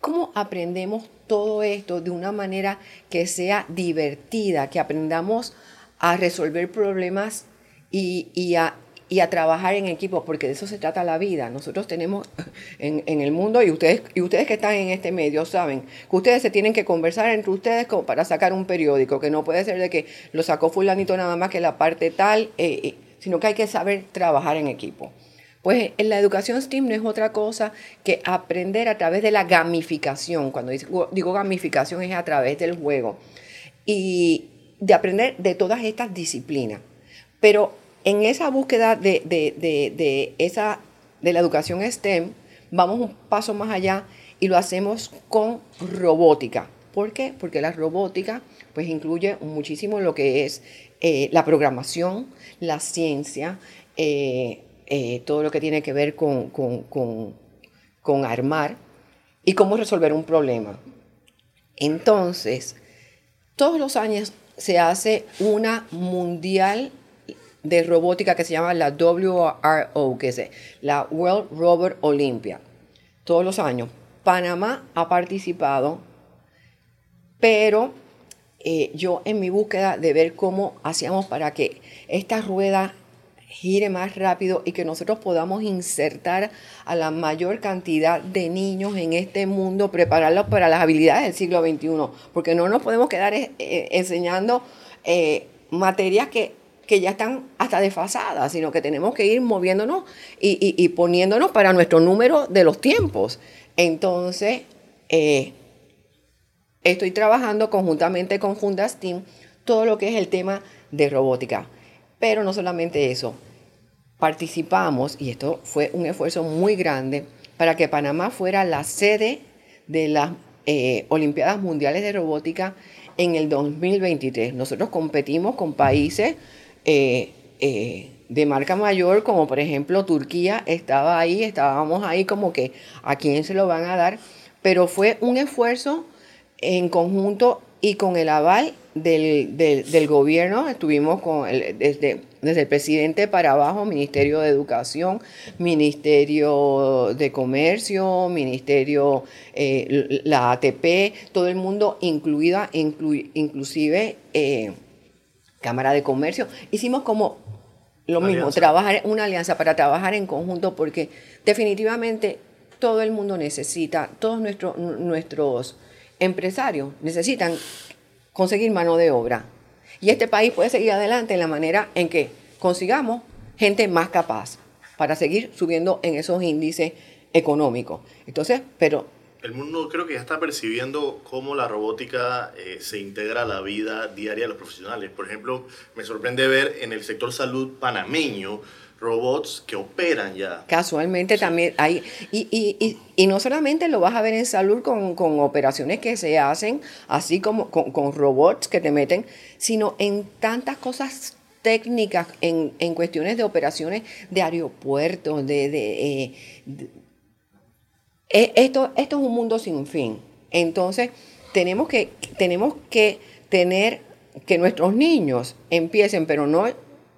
¿Cómo aprendemos todo esto de una manera que sea divertida, que aprendamos a resolver problemas y, y a, y a trabajar en equipo? Porque de eso se trata la vida. Nosotros tenemos en, en el mundo, y ustedes, y ustedes que están en este medio saben que ustedes se tienen que conversar entre ustedes como para sacar un periódico, que no puede ser de que lo sacó fulanito nada más que la parte tal. eh, eh, sino que hay que saber trabajar en equipo. Pues en la educación STEAM no es otra cosa que aprender a través de la gamificación. Cuando digo gamificación es a través del juego. Y de aprender de todas estas disciplinas. Pero en esa búsqueda de, de, esa, de la educación STEM, vamos un paso más allá y lo hacemos con robótica. ¿Por qué? Porque la robótica pues incluye muchísimo lo que es eh, la programación, la ciencia, eh, eh, todo lo que tiene que ver con, con, armar y cómo resolver un problema. Entonces, todos los años se hace una mundial de robótica que se llama la WRO, que es la World Robot Olympia. Todos los años. Panamá ha participado, pero eh, yo en mi búsqueda de ver cómo hacíamos para que esta rueda gire más rápido y que nosotros podamos insertar a la mayor cantidad de niños en este mundo, prepararlos para las habilidades del siglo XXI, porque no nos podemos quedar eh, eh, enseñando materias que, ya están hasta desfasadas, sino que tenemos que ir moviéndonos y, poniéndonos para nuestro número de los tiempos. Entonces, estoy trabajando conjuntamente con Fundas Team todo lo que es el tema de robótica. Pero no solamente eso, participamos, y esto fue un esfuerzo muy grande, para que Panamá fuera la sede de las eh, Olimpiadas Mundiales de Robótica en el 2023. Nosotros competimos con países eh, eh, de marca mayor, como por ejemplo Turquía estaba ahí, estábamos ahí como que a quién se lo van a dar, pero fue un esfuerzo en conjunto y con el aval del, gobierno, estuvimos con desde, desde el presidente para abajo, Ministerio de Educación, Ministerio de Comercio, Ministerio, eh, la ATP, todo el mundo, incluida, inclusive eh, Cámara de Comercio. Hicimos como lo mismo, trabajar una alianza para trabajar en conjunto porque definitivamente todo el mundo necesita, todos nuestros, nuestros empresarios necesitan conseguir mano de obra. Y este país puede seguir adelante en la manera en que consigamos gente más capaz para seguir subiendo en esos índices económicos. Entonces, pero... El mundo creo que ya está percibiendo cómo la robótica eh, se integra a la vida diaria de los profesionales. Por ejemplo, me sorprende ver en el sector salud panameño robots que operan ya. Casualmente también hay, y, y, y, no solamente lo vas a ver en salud con, con operaciones que se hacen, así como con, con, robots que te meten, sino en tantas cosas técnicas, en, en cuestiones de operaciones de aeropuertos, de... de, eh, eh, esto, esto es un mundo sin fin. Entonces, tenemos que, tenemos que tener que nuestros niños empiecen, pero no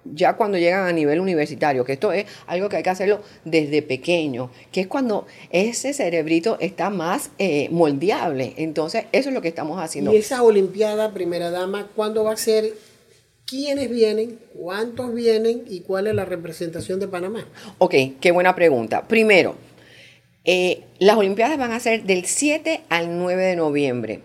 ya cuando llegan a nivel universitario, que esto es algo que hay que hacerlo desde pequeño, que es cuando ese cerebrito está más eh, moldeable. Entonces, eso es lo que estamos haciendo. Y esa Olimpiada, primera dama, ¿cuándo va a ser? ¿Quiénes vienen? ¿Cuántos vienen? ¿Y cuál es la representación de Panamá? Ok, qué buena pregunta. Primero, eh, las Olimpiadas van a ser del 7 al 9 de noviembre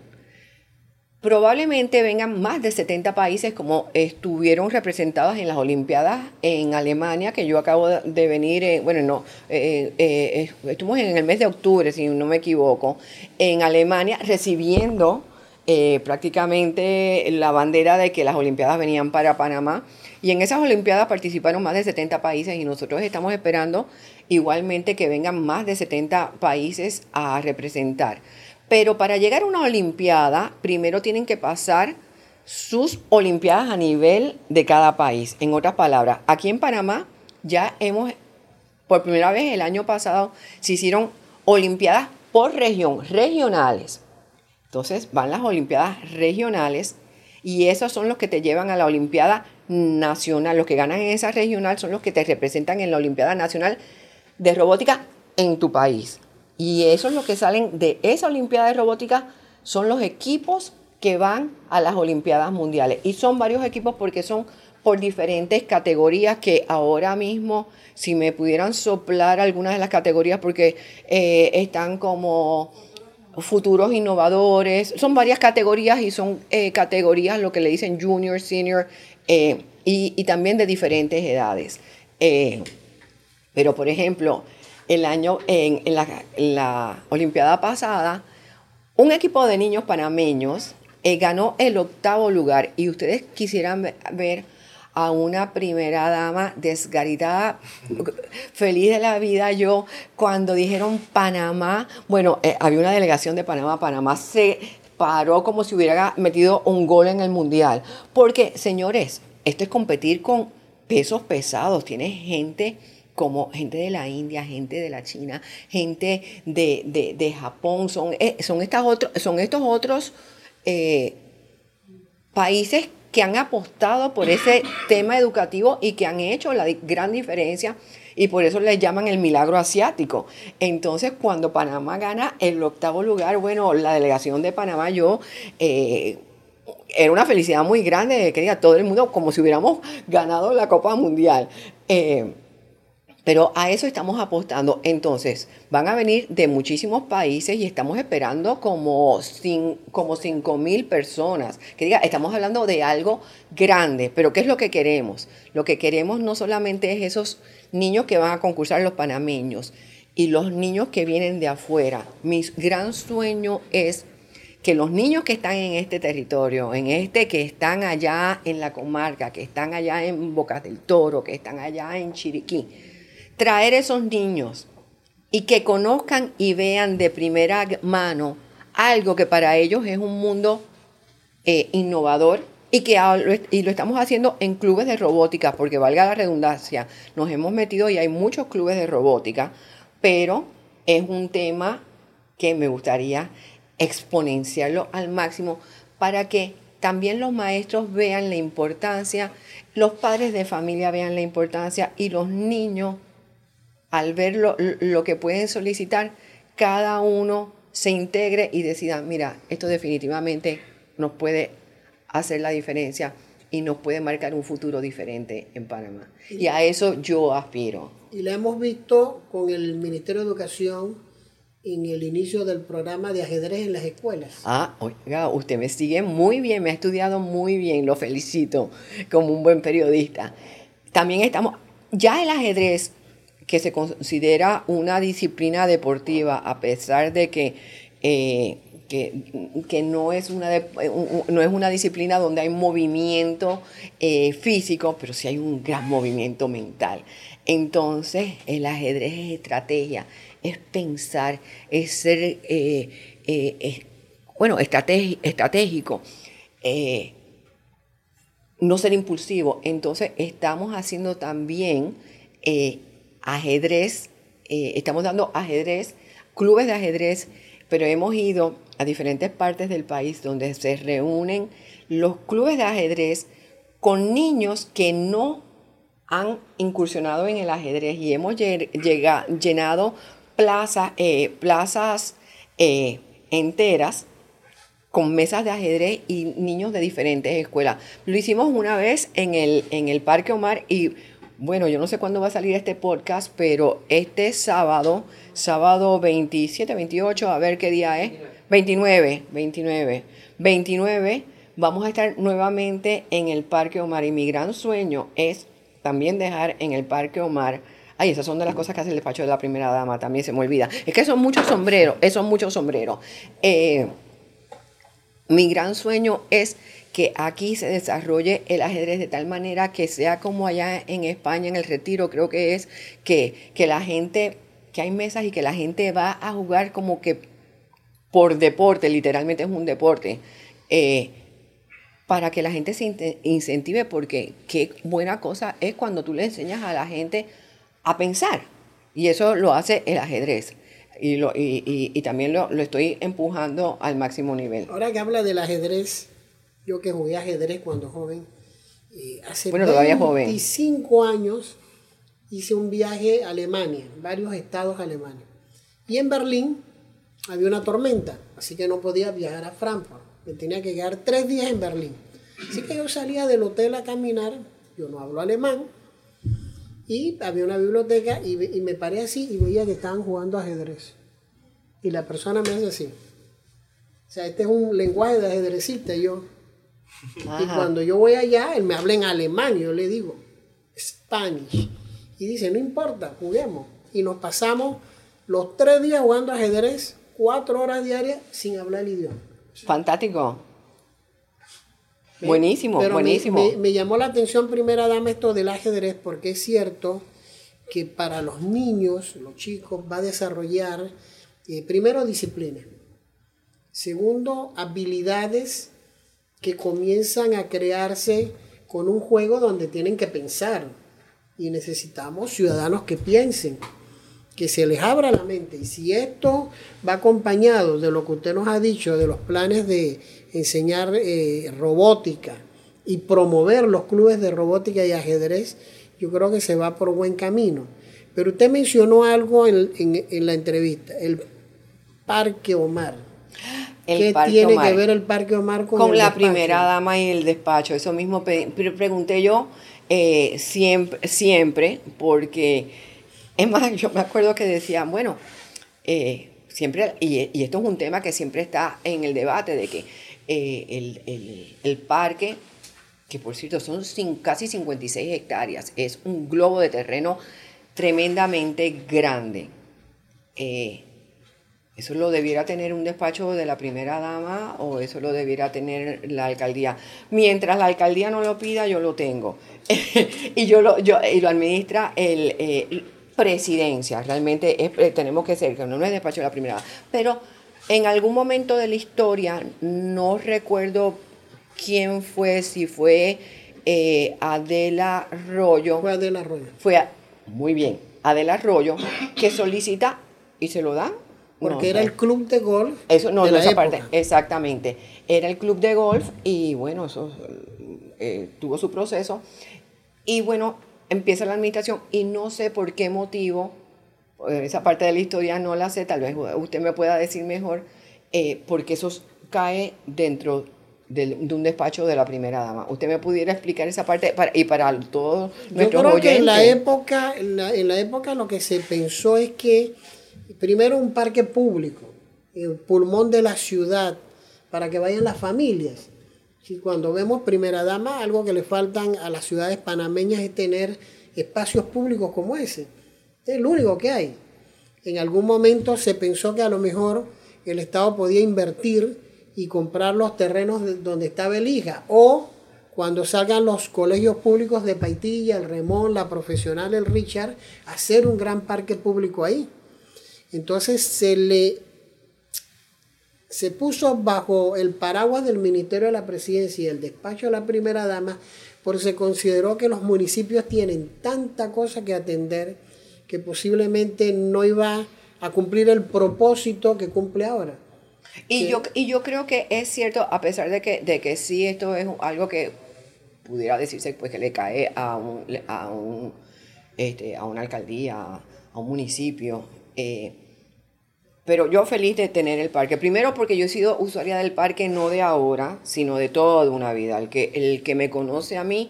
probablemente vengan más de 70 países como estuvieron representados en las Olimpiadas en Alemania, que yo acabo de venir, bueno, no, eh, eh, estuvimos en el mes de octubre, si no me equivoco, en Alemania recibiendo prácticamente la bandera de que las Olimpiadas venían para Panamá. Y en esas Olimpiadas participaron más de 70 países y nosotros estamos esperando igualmente que vengan más de 70 países a representar. Pero para llegar a una Olimpiada, primero tienen que pasar sus Olimpiadas a nivel de cada país. En otras palabras, aquí en Panamá ya hemos, por primera vez el año pasado, se hicieron Olimpiadas por región, regionales. Entonces van las Olimpiadas regionales y esos son los que te llevan a la Olimpiada nacional. Los que ganan en esa regional son los que te representan en la Olimpiada nacional de robótica en tu país. Y eso es lo que salen de esa Olimpiada de Robótica, son los equipos que van a las Olimpiadas Mundiales. Y son varios equipos porque son por diferentes categorías que ahora mismo, si me pudieran soplar algunas de las categorías, porque eh, están como futuros innovadores, son varias categorías y son eh, categorías lo que le dicen junior, senior, eh, y, también de diferentes edades. Pero, por ejemplo, el año, en, la, Olimpiada pasada, un equipo de niños panameños eh, ganó el octavo lugar. Y ustedes quisieran ver a una primera dama desgaritada, feliz de la vida. Yo, cuando dijeron Panamá, bueno, eh, había una delegación de Panamá, Panamá se paró como si hubiera metido un gol en el Mundial, porque señores, esto es competir con pesos pesados, tiene gente como gente de la India, gente de la China, gente de, Japón, son, eh, son, estos otros eh, países que han apostado por ese tema educativo y que han hecho la gran diferencia y por eso le llaman el milagro asiático. Entonces, cuando Panamá gana el octavo lugar, bueno, la delegación de Panamá, yo... Eh, era una felicidad muy grande que diga todo el mundo como si hubiéramos ganado la Copa Mundial. Pero a eso estamos apostando. Entonces, van a venir de muchísimos países y estamos esperando como, como 5 mil personas. Que diga, estamos hablando de algo grande, pero ¿qué es lo que queremos? Lo que queremos no solamente es esos niños que van a concursar los panameños y los niños que vienen de afuera. Mi gran sueño es que los niños que están en este territorio, en este que están allá en la comarca, que están allá en Bocas del Toro, que están allá en Chiriquí, traer esos niños y que conozcan y vean de primera mano algo que para ellos es un mundo eh, innovador y que y lo estamos haciendo en clubes de robótica, porque valga la redundancia, nos hemos metido y hay muchos clubes de robótica, pero es un tema que me gustaría exponenciarlo al máximo para que también los maestros vean la importancia, los padres de familia vean la importancia y los niños al ver lo, que pueden solicitar, cada uno se integre y decida, mira, esto definitivamente nos puede hacer la diferencia y nos puede marcar un futuro diferente en Panamá. Y a eso yo aspiro. Y la hemos visto con el Ministerio de Educación en el inicio del programa de ajedrez en las escuelas. Ah, oiga, usted me sigue muy bien, me ha estudiado muy bien, lo felicito como un buen periodista. También estamos, ya el ajedrez que se considera una disciplina deportiva, a pesar de que, eh, que, no, es una no es una disciplina donde hay movimiento eh, físico, pero sí hay un gran movimiento mental. Entonces, el ajedrez es estrategia, es pensar, es ser, eh, bueno, estratégico. no ser impulsivo. Entonces, estamos haciendo también ajedrez, eh, estamos dando ajedrez, clubes de ajedrez, pero hemos ido a diferentes partes del país donde se reúnen los clubes de ajedrez con niños que no han incursionado en el ajedrez y hemos llenado plazas, eh, plazas eh, enteras con mesas de ajedrez y niños de diferentes escuelas. Lo hicimos una vez en el, en el Parque Omar y bueno, yo no sé cuándo va a salir este podcast, pero este sábado, sábado 27, 28, a ver qué día es. 29, 29. 29, vamos a estar nuevamente en el Parque Omar y mi gran sueño es también dejar en el Parque Omar. Ay, esas son de las cosas que hace el despacho de la primera dama, también se me olvida. Es que son muchos sombreros, esos son muchos sombreros. Eh, mi gran sueño es que aquí se desarrolle el ajedrez de tal manera que sea como allá en España, en el retiro, creo que es que, la gente, que hay mesas y que la gente va a jugar como que por deporte, literalmente es un deporte, eh, para que la gente se incentive, porque qué buena cosa es cuando tú le enseñas a la gente a pensar. Y eso lo hace el ajedrez. Y, lo, y, también lo, lo, estoy empujando al máximo nivel. Ahora que habla del ajedrez, yo que jugué ajedrez cuando joven, eh, hace bueno, 25 años hice un viaje a Alemania, varios estados alemanes. Y en Berlín había una tormenta, así que no podía viajar a Frankfurt. Me tenía que quedar tres días en Berlín. Así que yo salía del hotel a caminar, yo no hablo alemán, y había una biblioteca y, y me paré así y veía que estaban jugando ajedrez. Y la persona me hace así. O sea, este es un lenguaje de ajedrecista. Y yo, Y cuando yo voy allá, él me habla en alemán, yo le digo, Spanish. Y dice, no importa, juguemos. Y nos pasamos los tres días jugando ajedrez, cuatro horas diarias, sin hablar el idioma. Fantástico. Buenísimo, buenísimo. Me, me, llamó la atención, primera dama, esto del ajedrez, porque es cierto que para los niños, los chicos, va a desarrollar, eh, primero, disciplina. Segundo, habilidades que comienzan a crearse con un juego donde tienen que pensar. Y necesitamos ciudadanos que piensen, que se les abra la mente. Y si esto va acompañado de lo que usted nos ha dicho, de los planes de enseñar eh, robótica y promover los clubes de robótica y ajedrez, yo creo que se va por buen camino. Pero usted mencionó algo en, la entrevista, el Parque Omar. ¿Qué tiene que ver el Parque Omar con, la primera dama y el despacho? Eso mismo pregunté yo eh, siempre, siempre, porque es más, yo me acuerdo que decían, bueno, eh, siempre, y, esto es un tema que siempre está en el debate de que eh, el, el parque que por cierto son casi 56 hectáreas, es un globo de terreno tremendamente grande. Eh, ¿Eso lo debiera tener un despacho de la primera dama o eso lo debiera tener la alcaldía? Mientras la alcaldía no lo pida, yo lo tengo. y, yo lo, yo, y lo administra el, eh, presidencia. Realmente eh, tenemos que ser, que no es despacho de la primera dama. Pero en algún momento de la historia, no recuerdo quién fue, si fue eh, Adela Arroyo. Fue Adela Arroyo. Fue, muy bien, Adela Arroyo, que solicita y se lo da. Porque era el club de golf. Eso no, de esa parte, exactamente. Era el club de golf y bueno, eso eh, tuvo su proceso. Y bueno, empieza la administración y no sé por qué motivo, esa parte de la historia no la sé, tal vez usted me pueda decir mejor, eh, porque eso cae dentro de, un despacho de la primera dama. ¿Usted me pudiera explicar esa parte y para todos nuestros Yo creo que en la, época, en la, época lo que se pensó es que primero un parque público, el pulmón de la ciudad, para que vayan las familias. Y cuando vemos primera dama, algo que le faltan a las ciudades panameñas es tener espacios públicos como ese. Es lo único que hay. En algún momento se pensó que a lo mejor el Estado podía invertir y comprar los terrenos donde estaba el hija. O cuando salgan los colegios públicos de Paitilla, el Remón, la Profesional, el Richard, hacer un gran parque público ahí. Entonces se le se puso bajo el paraguas del Ministerio de la Presidencia y el despacho de la primera dama, porque se consideró que los municipios tienen tanta cosa que atender que posiblemente no iba a cumplir el propósito que cumple ahora. Y, yo, y yo creo que es cierto, a pesar de que, de que sí esto es algo que pudiera decirse pues que le cae a un, a un este, a una alcaldía, a un municipio. Eh, pero yo feliz de tener el parque. Primero porque yo he sido usuaria del parque no de ahora, sino de toda una vida. El que, el que me conoce a mí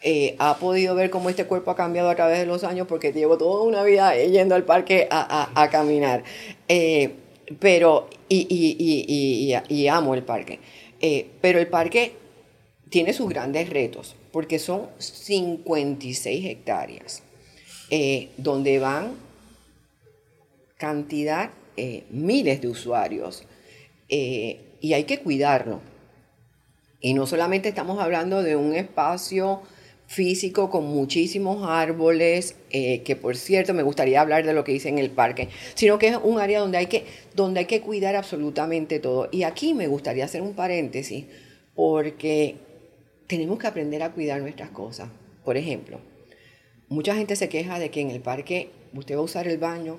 eh, ha podido ver cómo este cuerpo ha cambiado a través de los años porque llevo toda una vida yendo al parque a, a, a caminar. Eh, pero, y, amo el parque. Eh, pero el parque tiene sus grandes retos, porque son 56 hectáreas, donde van cantidad, eh, miles de usuarios, y hay que cuidarlo. Y no solamente estamos hablando de un espacio físico con muchísimos árboles, eh, que por cierto me gustaría hablar de lo que hice en el parque, sino que es un área donde hay que, donde hay que cuidar absolutamente todo. Y aquí me gustaría hacer un paréntesis, porque tenemos que aprender a cuidar nuestras cosas. Por ejemplo, mucha gente se queja de que en el parque usted va a usar el baño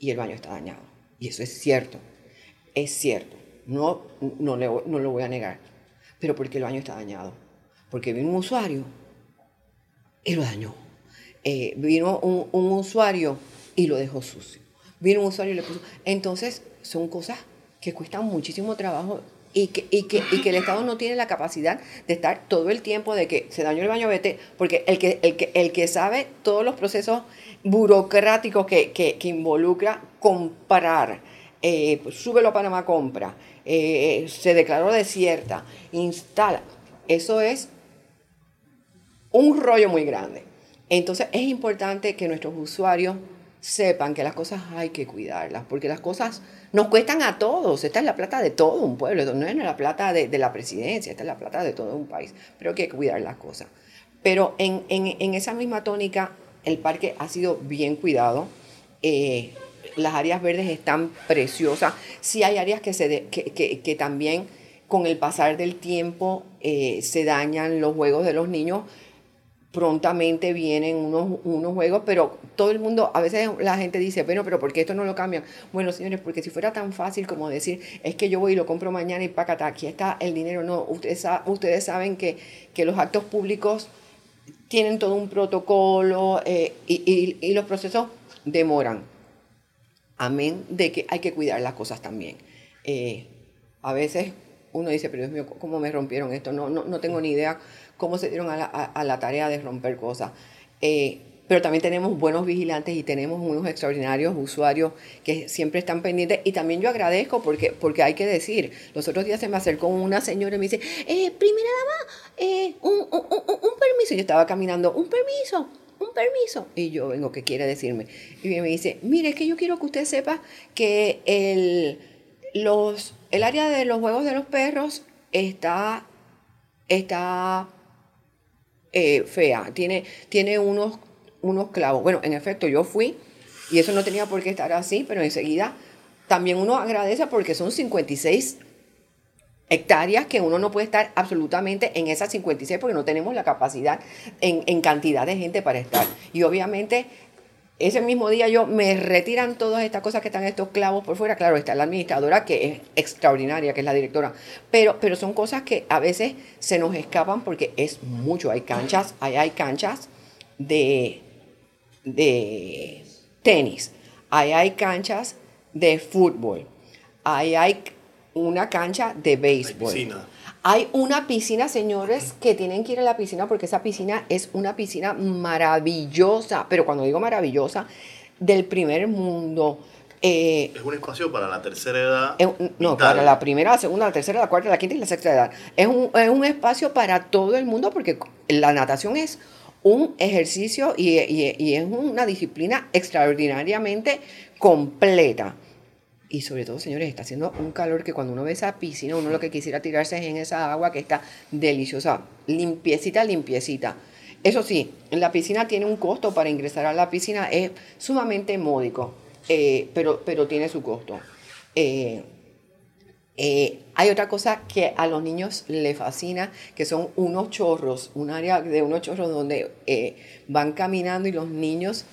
y el baño está dañado. Y eso es cierto, es cierto, no, no, no lo voy a negar. Pero ¿por qué el baño está dañado? Porque viene un usuario y lo dañó. Eh, vino un, usuario y lo dejó sucio. Vino un usuario y le puso. Entonces, son cosas que cuestan muchísimo trabajo y que, y que, y que el Estado no tiene la capacidad de estar todo el tiempo de que se dañó el baño, vete, porque el que, el que, el que sabe todos los procesos burocráticos que, que, que involucra comprar eh, pues, súbelo a Panamá Compra, eh, se declaró desierta, instala. Eso es un rollo muy grande. Entonces es importante que nuestros usuarios sepan que las cosas hay que cuidarlas, porque las cosas nos cuestan a todos. Esta es la plata de todo un pueblo, no es la plata de, la presidencia, esta es la plata de todo un país, pero hay que cuidar las cosas. Pero en, esa misma tónica, el parque ha sido bien cuidado. Eh, las áreas verdes están preciosas. Sí hay áreas que, se que, también con el pasar del tiempo eh, se dañan los juegos de los niños prontamente vienen unos, unos juegos, pero todo el mundo, a veces la gente dice, bueno, pero ¿por qué esto no lo cambian? Bueno, señores, porque si fuera tan fácil como decir, es que yo voy y lo compro mañana y acá, aquí está el dinero, no, ustedes, ustedes saben que, que los actos públicos tienen todo un protocolo eh, y, y, los procesos demoran. Amén de que hay que cuidar las cosas también. Eh, a veces uno dice, pero Dios mío, ¿cómo me rompieron esto? No, no, no tengo ni idea cómo se dieron a la, tarea de romper cosas. Eh, pero también tenemos buenos vigilantes y tenemos unos extraordinarios usuarios que siempre están pendientes. Y también yo agradezco porque, porque hay que decir, los otros días se me acercó una señora y me dice, eh, primera dama, eh, un, un, un, permiso. Yo estaba caminando, un permiso, un permiso. Y yo vengo, ¿qué quiere decirme? Y me dice, mire, es que yo quiero que usted sepa que el, los, el área de los juegos de los perros está, está eh, fea, tiene, tiene unos, unos clavos. Bueno, en efecto, yo fui y eso no tenía por qué estar así, pero enseguida también uno agradece porque son 56 hectáreas que uno no puede estar absolutamente en esas 56 porque no tenemos la capacidad en, en cantidad de gente para estar. Y obviamente ese mismo día yo me retiran todas estas cosas que están estos clavos por fuera. Claro, está la administradora que es extraordinaria, que es la directora. Pero, pero son cosas que a veces se nos escapan porque es mucho. Hay canchas, hay, hay canchas de, de tenis, hay, hay canchas de fútbol, hay, hay una cancha de béisbol. Hay una piscina, señores, que tienen que ir a la piscina porque esa piscina es una piscina maravillosa, pero cuando digo maravillosa, del primer mundo. Eh, es un espacio para la tercera edad. no, para la primera, la segunda, la tercera, la cuarta, la quinta y la sexta edad. Es un, es un espacio para todo el mundo porque la natación es un ejercicio y, y, es una disciplina extraordinariamente completa. Y sobre todo, señores, está haciendo un calor que cuando uno ve esa piscina, uno lo que quisiera tirarse es en esa agua que está deliciosa, limpiecita, limpiecita. Eso sí, la piscina tiene un costo para ingresar a la piscina, es sumamente módico, eh, pero, pero tiene su costo. Eh, eh, hay otra cosa que a los niños les fascina, que son unos chorros, un área de unos chorros donde van caminando y los niños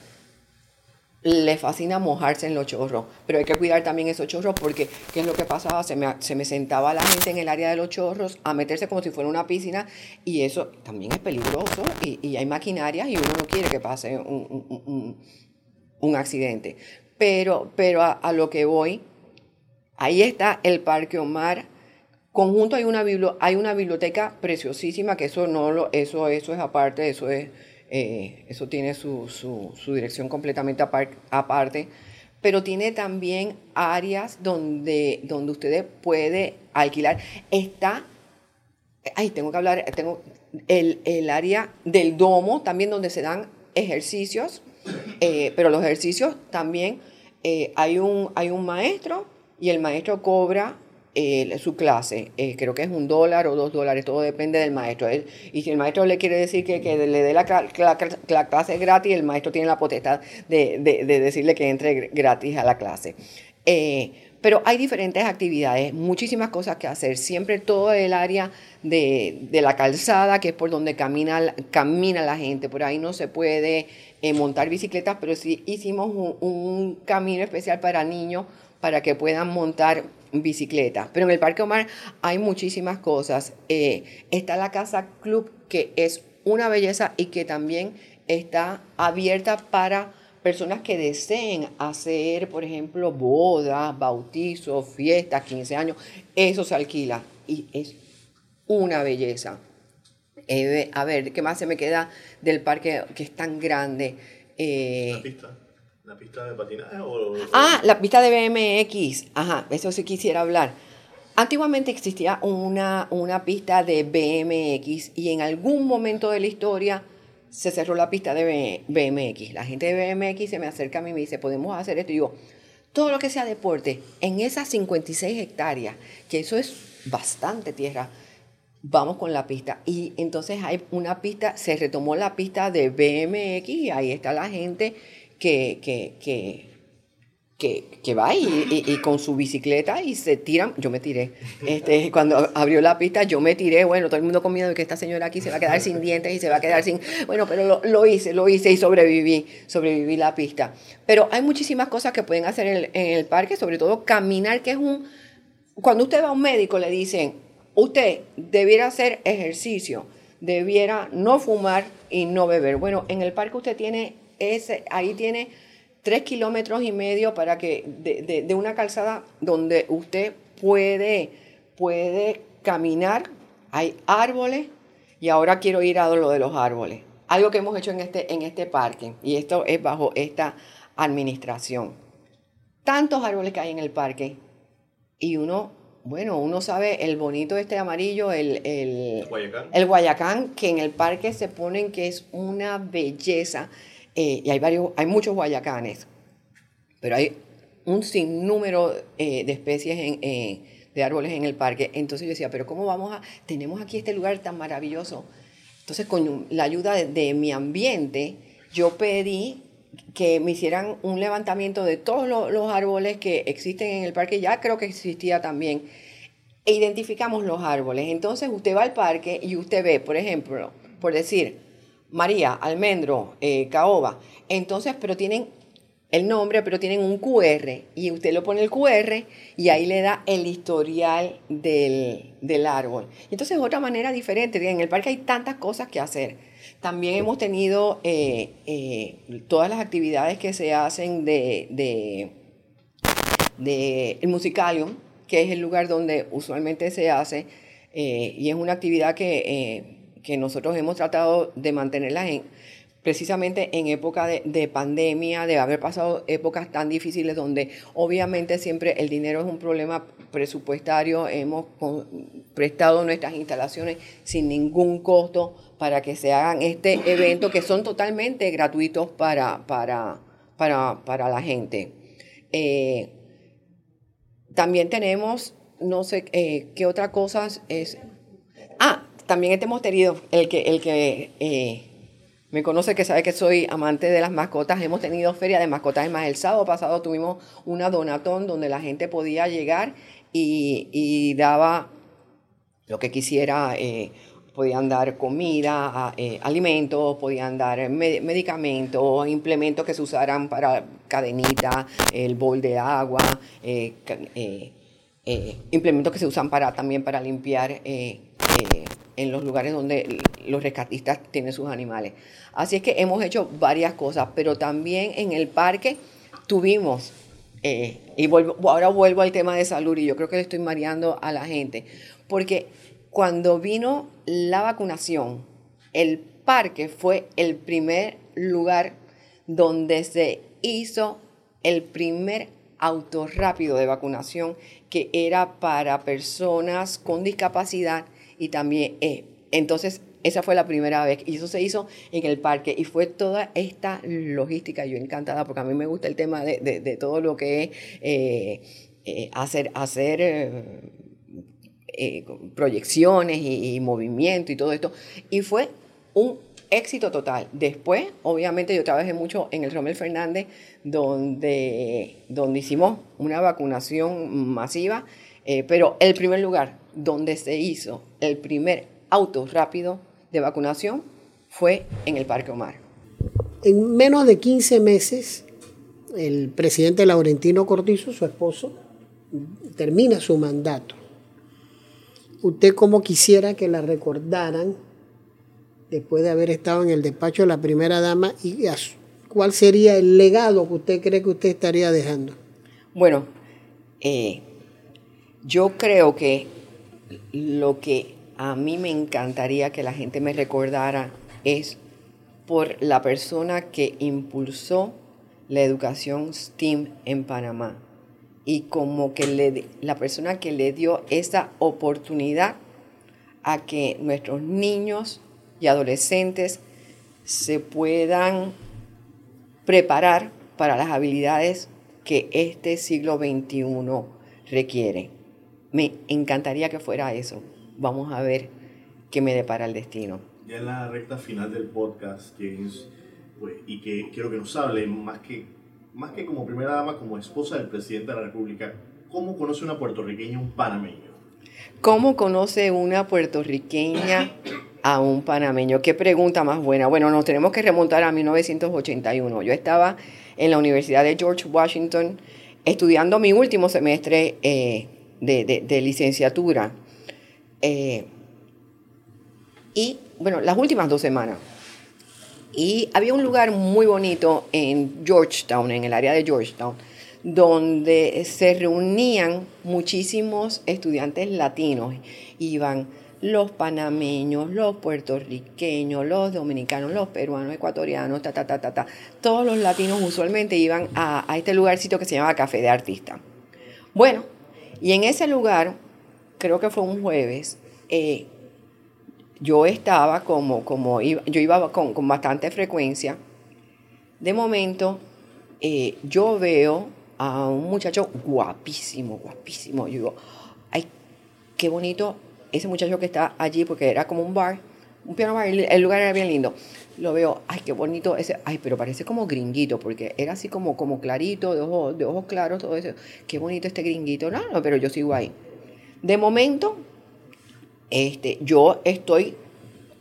le fascina mojarse en los chorros, pero hay que cuidar también esos chorros porque, ¿qué es lo que pasaba? Se me, se me sentaba la gente en el área de los chorros a meterse como si fuera una piscina y eso también es peligroso y, y hay maquinarias y uno no quiere que pase un, un, un, accidente. Pero, pero a, a, lo que voy, ahí está el Parque Omar. Conjunto hay una, hay una biblioteca preciosísima, que eso, no lo, eso, eso es aparte, eso es eh, eso tiene su, dirección completamente aparte, pero tiene también áreas donde, donde usted puede alquilar. Está, ay, tengo que hablar, tengo el, área del domo, también donde se dan ejercicios, eh, pero los ejercicios también eh, hay, un, hay un maestro y el maestro cobra eh, su clase. Eh, creo que es un dólar o dos dólares, todo depende del maestro. y si el maestro le quiere decir que, le dé la, clase gratis, el maestro tiene la potestad de, decirle que entre gratis a la clase. Eh, pero hay diferentes actividades, muchísimas cosas que hacer. Siempre todo el área de, la calzada, que es por donde camina, camina la gente. Por ahí no se puede montar bicicletas, pero sí hicimos un, un camino especial para niños para que puedan montar bicicleta. Pero en el Parque Omar hay muchísimas cosas. Eh, está la Casa Club, que es una belleza y que también está abierta para personas que deseen hacer, por ejemplo, bodas, bautizos, fiestas, 15 años. Eso se alquila y es una belleza. Eh, a ver, ¿qué más se me queda del parque que es tan grande? Eh. ¿La pista de patinaje o...? Ah, la pista de BMX. Ajá, eso sí quisiera hablar. Antiguamente existía una, una pista de BMX y en algún momento de la historia se cerró la pista de BMX. La gente de BMX se me acerca a mí y me dice, podemos hacer esto. Y digo, todo lo que sea deporte, en esas 56 hectáreas, que eso es bastante tierra, vamos con la pista. Y entonces hay una pista, se retomó la pista de BMX y ahí está la gente que, que, que que, va y, con su bicicleta y se tiran. Yo me tiré. Este, cuando abrió la pista, yo me tiré. Bueno, todo el mundo con miedo de que esta señora aquí se va a quedar sin dientes y se va a quedar sin. Bueno, pero lo, hice, lo hice y sobreviví. Sobreviví la pista. Pero hay muchísimas cosas que pueden hacer en el parque, sobre todo caminar, que es un. Cuando usted va a un médico, le dicen, usted debiera hacer ejercicio, debiera no fumar y no beber. Bueno, en el parque usted tiene ese, ahí tiene tres kilómetros y medio para que de, una calzada donde usted puede, puede caminar, hay árboles y ahora quiero ir a lo de los árboles. Algo que hemos hecho en este, en este parque y esto es bajo esta administración. Tantos árboles que hay en el parque y uno, bueno, uno sabe el bonito este amarillo, el, el, Guayacán. el Guayacán, que en el parque se ponen que es una belleza eh, y hay, varios, hay muchos guayacanes, pero hay un sinnúmero eh, de especies de árboles en el parque. Entonces yo decía, pero ¿cómo vamos a...? Tenemos aquí este lugar tan maravilloso. Entonces con la ayuda de, mi ambiente, yo pedí que me hicieran un levantamiento de todos los, árboles que existen en el parque. Ya creo que existía también. E identificamos los árboles. Entonces usted va al parque y usted ve, por ejemplo, por decir, María, almendro, eh, caoba. Entonces, pero tienen el nombre, pero tienen un QR y usted lo pone el QR y ahí le da el historial del, árbol. Entonces, otra manera diferente. En el parque hay tantas cosas que hacer. También hemos tenido eh, eh, todas las actividades que se hacen de, de, el musicalium, que es el lugar donde usualmente se hace, y es una actividad que que nosotros hemos tratado de mantenerlas en, precisamente en época de, pandemia, de haber pasado épocas tan difíciles donde obviamente siempre el dinero es un problema presupuestario, hemos prestado nuestras instalaciones sin ningún costo para que se hagan este evento que son totalmente gratuitos para, para, para, la gente. Eh, también tenemos, no sé eh, qué otra cosa es... También hemos tenido, el que, el que eh, me conoce que sabe que soy amante de las mascotas, hemos tenido feria de mascotas. más, el sábado pasado tuvimos una donatón donde la gente podía llegar y, daba lo que quisiera. Eh, podían dar comida, eh, alimentos, podían dar medicamentos, implementos que se usaran para cadenita, el bol de agua, implementos que se usan para, también para limpiar en los lugares donde los rescatistas tienen sus animales. Así es que hemos hecho varias cosas, pero también en el parque tuvimos, eh, y ahora vuelvo al tema de salud y yo creo que le estoy mareando a la gente, porque cuando vino la vacunación, el parque fue el primer lugar donde se hizo el primer auto rápido de vacunación que era para personas con discapacidad y también, eh, entonces, esa fue la primera vez. Y eso se hizo en el parque. Y fue toda esta logística, yo encantada porque a mí me gusta el tema de, de, todo lo que es eh, eh, hacer, hacer proyecciones y, movimiento y todo esto. Y fue un éxito total. Después, obviamente, yo trabajé mucho en el Romel Fernández, donde, donde hicimos una vacunación masiva, pero el primer lugar donde se hizo el primer auto rápido de vacunación fue en el Parque Omar. En menos de 15 meses, el presidente Laurentino Cortizo, su esposo, termina su mandato. ¿Usted cómo quisiera que la recordaran después de haber estado en el despacho de la primera dama y cuál sería el legado que usted cree que usted estaría dejando? Bueno, eh, yo creo que lo que a mí me encantaría que la gente me recordara es por la persona que impulsó la educación STEAM en Panamá. Y como que le, la persona que le dio esa oportunidad a que nuestros niños y adolescentes se puedan preparar para las habilidades que este siglo XXI requiere. Me encantaría que fuera eso. Vamos a ver qué me depara el destino. Ya en la recta final del podcast, James, pues, y que quiero que nos hable más que, más que como primera dama, como esposa del presidente de la República, ¿cómo conoce una puertorriqueña un panameño? ¿Cómo conoce una puertorriqueña a un panameño? Qué pregunta más buena. Bueno, nos tenemos que remontar a 1981. Yo estaba en la Universidad de George Washington estudiando mi último semestre eh, de, licenciatura. Eh, y bueno, las últimas dos semanas. Y había un lugar muy bonito en Georgetown, en el área de Georgetown, donde se reunían muchísimos estudiantes latinos. Iban los panameños, los puertorriqueños, los dominicanos, los peruanos, ecuatorianos, ta, ta, ta, ta, ta. Todos los latinos usualmente iban a, este lugarcito que se llama Café de Artista. Bueno, y en ese lugar, creo que fue un jueves, eh, yo estaba como, como yo iba con, con bastante frecuencia. De momento, eh, yo veo a un muchacho guapísimo, guapísimo. Yo digo, ay, qué bonito ese muchacho que está allí, porque era como un bar, un piano bar, el lugar era bien lindo. Lo veo, ay, qué bonito ese, ay, pero parece como gringuito, porque era así como, como clarito, de ojos, de ojos claros, todo eso. Qué bonito este gringuito, no, no, pero yo sigo ahí. De momento, este, yo estoy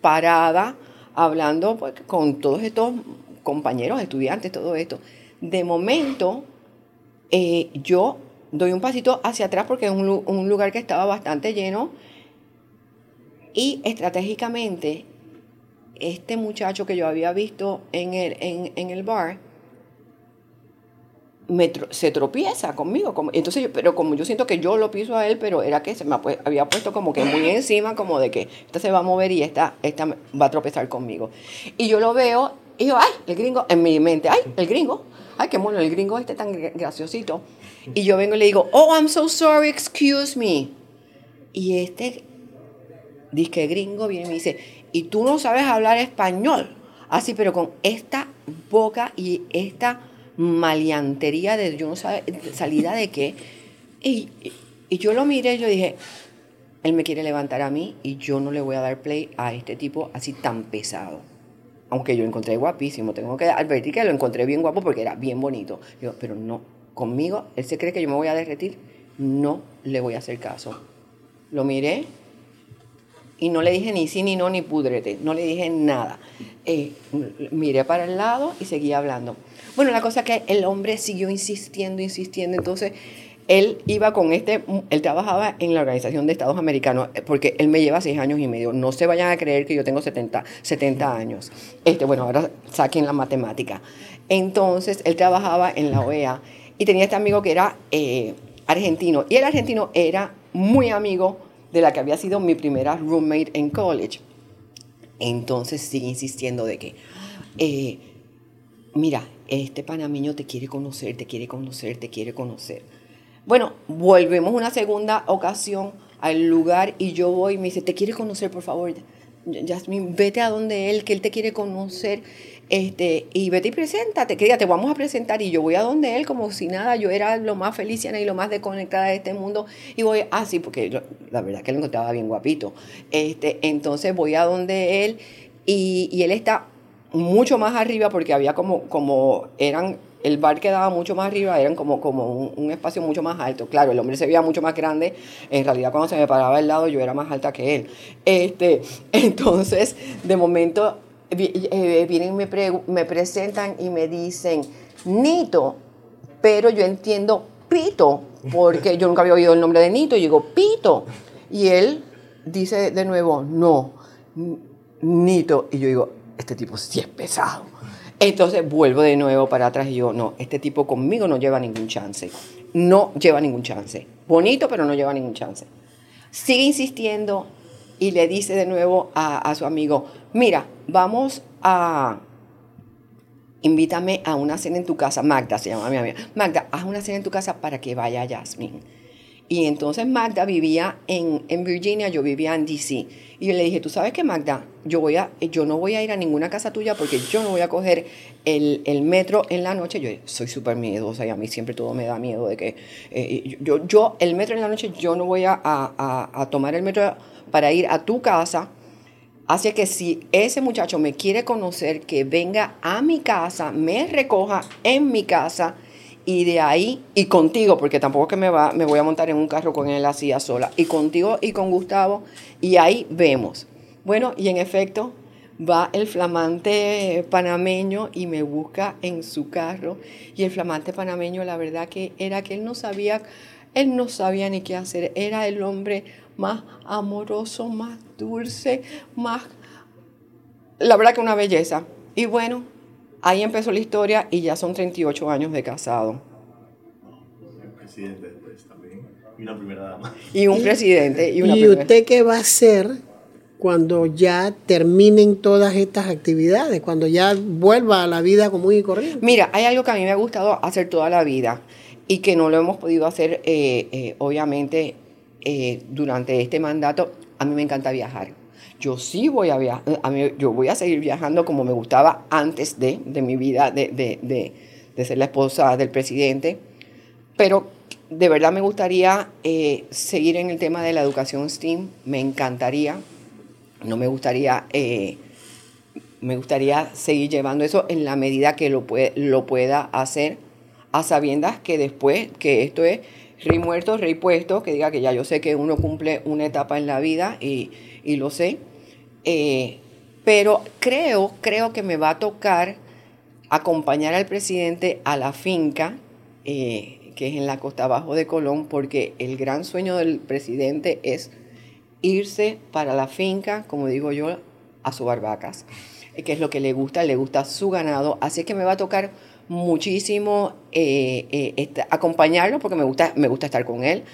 parada hablando pues, con todos estos compañeros, estudiantes, todo esto. De momento, eh, yo doy un pasito hacia atrás porque es un, lugar que estaba bastante lleno y estratégicamente este muchacho que yo había visto en el, en el bar, se tropieza conmigo. Como, entonces, pero como yo siento que yo lo piso a él, pero era que se me había puesto como que muy encima, como de que esta se va a mover y esta, esta va a tropezar conmigo. Y yo lo veo y yo, ay, el gringo, en mi mente, ay, el gringo, ay, qué mono, el gringo este tan graciosito. Y yo vengo y le digo, oh, I'm so sorry, excuse me. Y este disque gringo viene y me dice, y tú no sabes hablar español. Así, pero con esta boca y esta maleantería de yo no sé salida de qué. Y, y yo lo miré y yo dije, él me quiere levantar a mí y yo no le voy a dar play a este tipo así tan pesado. Aunque yo lo encontré guapísimo, tengo que advertir que lo encontré bien guapo porque era bien bonito. Yo, pero no, conmigo, él se cree que yo me voy a derretir, no le voy a hacer caso. Lo miré y no le dije ni sí, ni no, ni púdrete, no le dije nada. Eh, miré para el lado y seguía hablando. Bueno, la cosa es que el hombre siguió insistiendo, insistiendo. Entonces, él iba con este, él trabajaba en la Organización de Estados Americanos, eh, porque él me lleva seis años y medio. No se vayan a creer que yo tengo 70, 70 años. Este, bueno, ahora saquen la matemática. Entonces, él trabajaba en la OEA y tenía este amigo que era eh, argentino. Y el argentino era muy amigo de la que había sido mi primera roommate en college. Entonces sigue insistiendo de que, eh, mira, este panameño te quiere conocer, te quiere conocer, te quiere conocer. Bueno, volvemos una segunda ocasión al lugar y yo voy y me dice, te quiere conocer, por favor. Jasmine, vete a donde él, que él te quiere conocer. Este, y vete y preséntate, que diga, te vamos a presentar. Y yo voy a donde él como si nada, yo era lo más feliz y lo más desconectada de este mundo. Y voy así, porque la verdad que él encontraba bien guapito. Este, entonces voy a donde él y, y él está mucho más arriba porque había como, como eran, el bar quedaba mucho más arriba, eran como, como un, espacio mucho más alto. Claro, el hombre se veía mucho más grande, en realidad cuando se me paraba al lado yo era más alta que él. Este, entonces, de momento, eh, vienen, me, me presentan y me dicen, Nito, pero yo entiendo Pito, porque yo nunca había oído el nombre de Nito, y digo, Pito. Y él dice de nuevo, no, Nito. Y yo digo, este tipo sí es pesado. Entonces vuelvo de nuevo para atrás y yo, no, este tipo conmigo no lleva ningún chance. No lleva ningún chance. Bonito, pero no lleva ningún chance. Sigue insistiendo y le dice de nuevo a, su amigo, mira, vamos a, invítame a una cena en tu casa. Magda se llama mi amiga. Magda, haz una cena en tu casa para que vaya Jasmine. Y entonces Magda vivía en, en, Virginia, yo vivía en DC. Y yo le dije, tú sabes que Magda, yo, voy a, yo no voy a ir a ninguna casa tuya porque yo no voy a coger el, el metro en la noche. Yo soy súper miedosa y a mí siempre todo me da miedo de que eh, yo, yo, el metro en la noche, yo no voy a, a, a tomar el metro para ir a tu casa. Así que si ese muchacho me quiere conocer, que venga a mi casa, me recoja en mi casa y de ahí, y contigo, porque tampoco es que me, va, me voy a montar en un carro con él así a sola, y contigo y con Gustavo, y ahí vemos. Bueno, y en efecto, va el flamante panameño y me busca en su carro, y el flamante panameño, la verdad que era que él no sabía, él no sabía ni qué hacer, era el hombre más amoroso, más dulce, más, la verdad que una belleza. Y bueno, Ahí empezó la historia y ya son 38 años de casado. El presidente después también. Y una primera dama. Y un presidente. ¿Y, una ¿Y usted qué va a hacer cuando ya terminen todas estas actividades? Cuando ya vuelva a la vida común y corriente. Mira, hay algo que a mí me ha gustado hacer toda la vida y que no lo hemos podido hacer, eh, eh, obviamente, eh, durante este mandato. A mí me encanta viajar yo sí voy a viajar, yo voy a seguir viajando como me gustaba antes de, mi vida, de, ser la esposa del presidente, pero de verdad me gustaría eh, seguir en el tema de la educación STEAM, me encantaría, no me gustaría, eh, me gustaría seguir llevando eso en la medida que lo, lo pueda hacer, a sabiendas que después, que esto es rey muerto, rey puesto, que diga que ya yo sé que uno cumple una etapa en la vida y, y lo sé, eh, pero creo, creo que me va a tocar acompañar al presidente a la finca, eh, que es en la costa abajo de Colón, porque el gran sueño del presidente es irse para la finca, como digo yo, a su barbacas, que es lo que le gusta, le gusta su ganado, así que me va a tocar muchísimo acompañarlo porque me gusta, me gusta estar con él,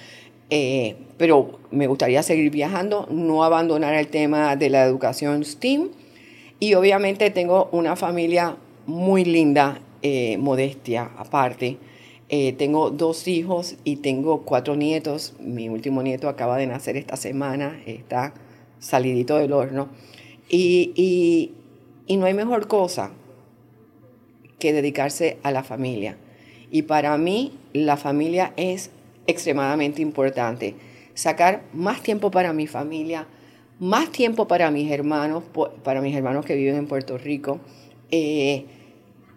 eh, pero me gustaría seguir viajando, no abandonar el tema de la educación STEAM. Y obviamente tengo una familia muy linda, eh, modestia aparte. Eh, tengo dos hijos y tengo cuatro nietos. Mi último nieto acaba de nacer esta semana, está salidito del horno. Y no hay mejor cosa que dedicarse a la familia. Y para mí la familia es extremadamente importante. Sacar más tiempo para mi familia, más tiempo para mis hermanos, para mis hermanos que viven en Puerto Rico. Eh,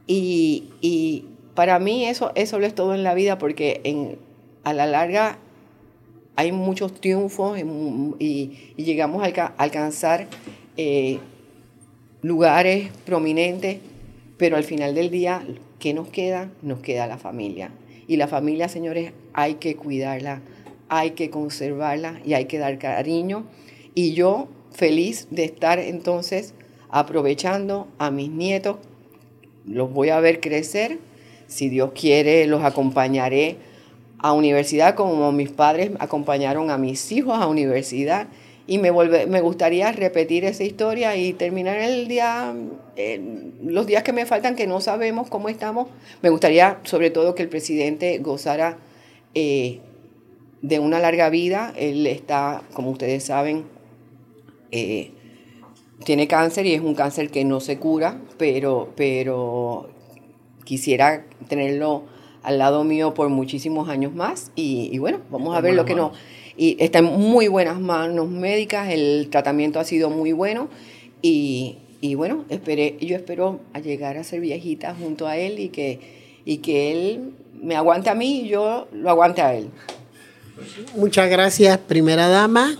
y, para mí eso, eso lo es todo en la vida porque en, a la larga hay muchos triunfos y, llegamos a alcanzar eh, lugares prominentes, pero al final del día, ¿qué nos queda? Nos queda la familia. Y la familia, señores, hay que cuidarla, hay que conservarla y hay que dar cariño. Y yo feliz de estar entonces aprovechando a mis nietos, los voy a ver crecer, si Dios quiere los acompañaré a universidad como mis padres acompañaron a mis hijos a universidad y me, me gustaría repetir esa historia y terminar el día, eh, los días que me faltan que no sabemos cómo estamos. Me gustaría sobre todo que el presidente gozara eh, de una larga vida. Él está, como ustedes saben, eh, tiene cáncer y es un cáncer que no se cura, pero, pero quisiera tenerlo al lado mío por muchísimos años más y, bueno, vamos a ver lo que nos y está en muy buenas manos médicas, el tratamiento ha sido muy bueno y, y bueno, esperé, yo espero a llegar a ser viejita junto a él y que, y que él me aguante a mí y yo lo aguante a él. Muchas gracias, primera dama.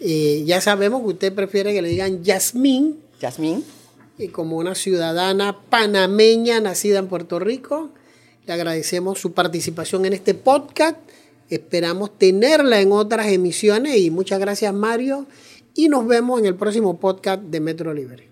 Eh, ya sabemos que usted prefiere que le digan Yasmín. Yasmín. Y como una ciudadana panameña nacida en Puerto Rico, le agradecemos su participación en este podcast Esperamos tenerla en otras emisiones y muchas gracias Mario y nos vemos en el próximo podcast de Metro Libre.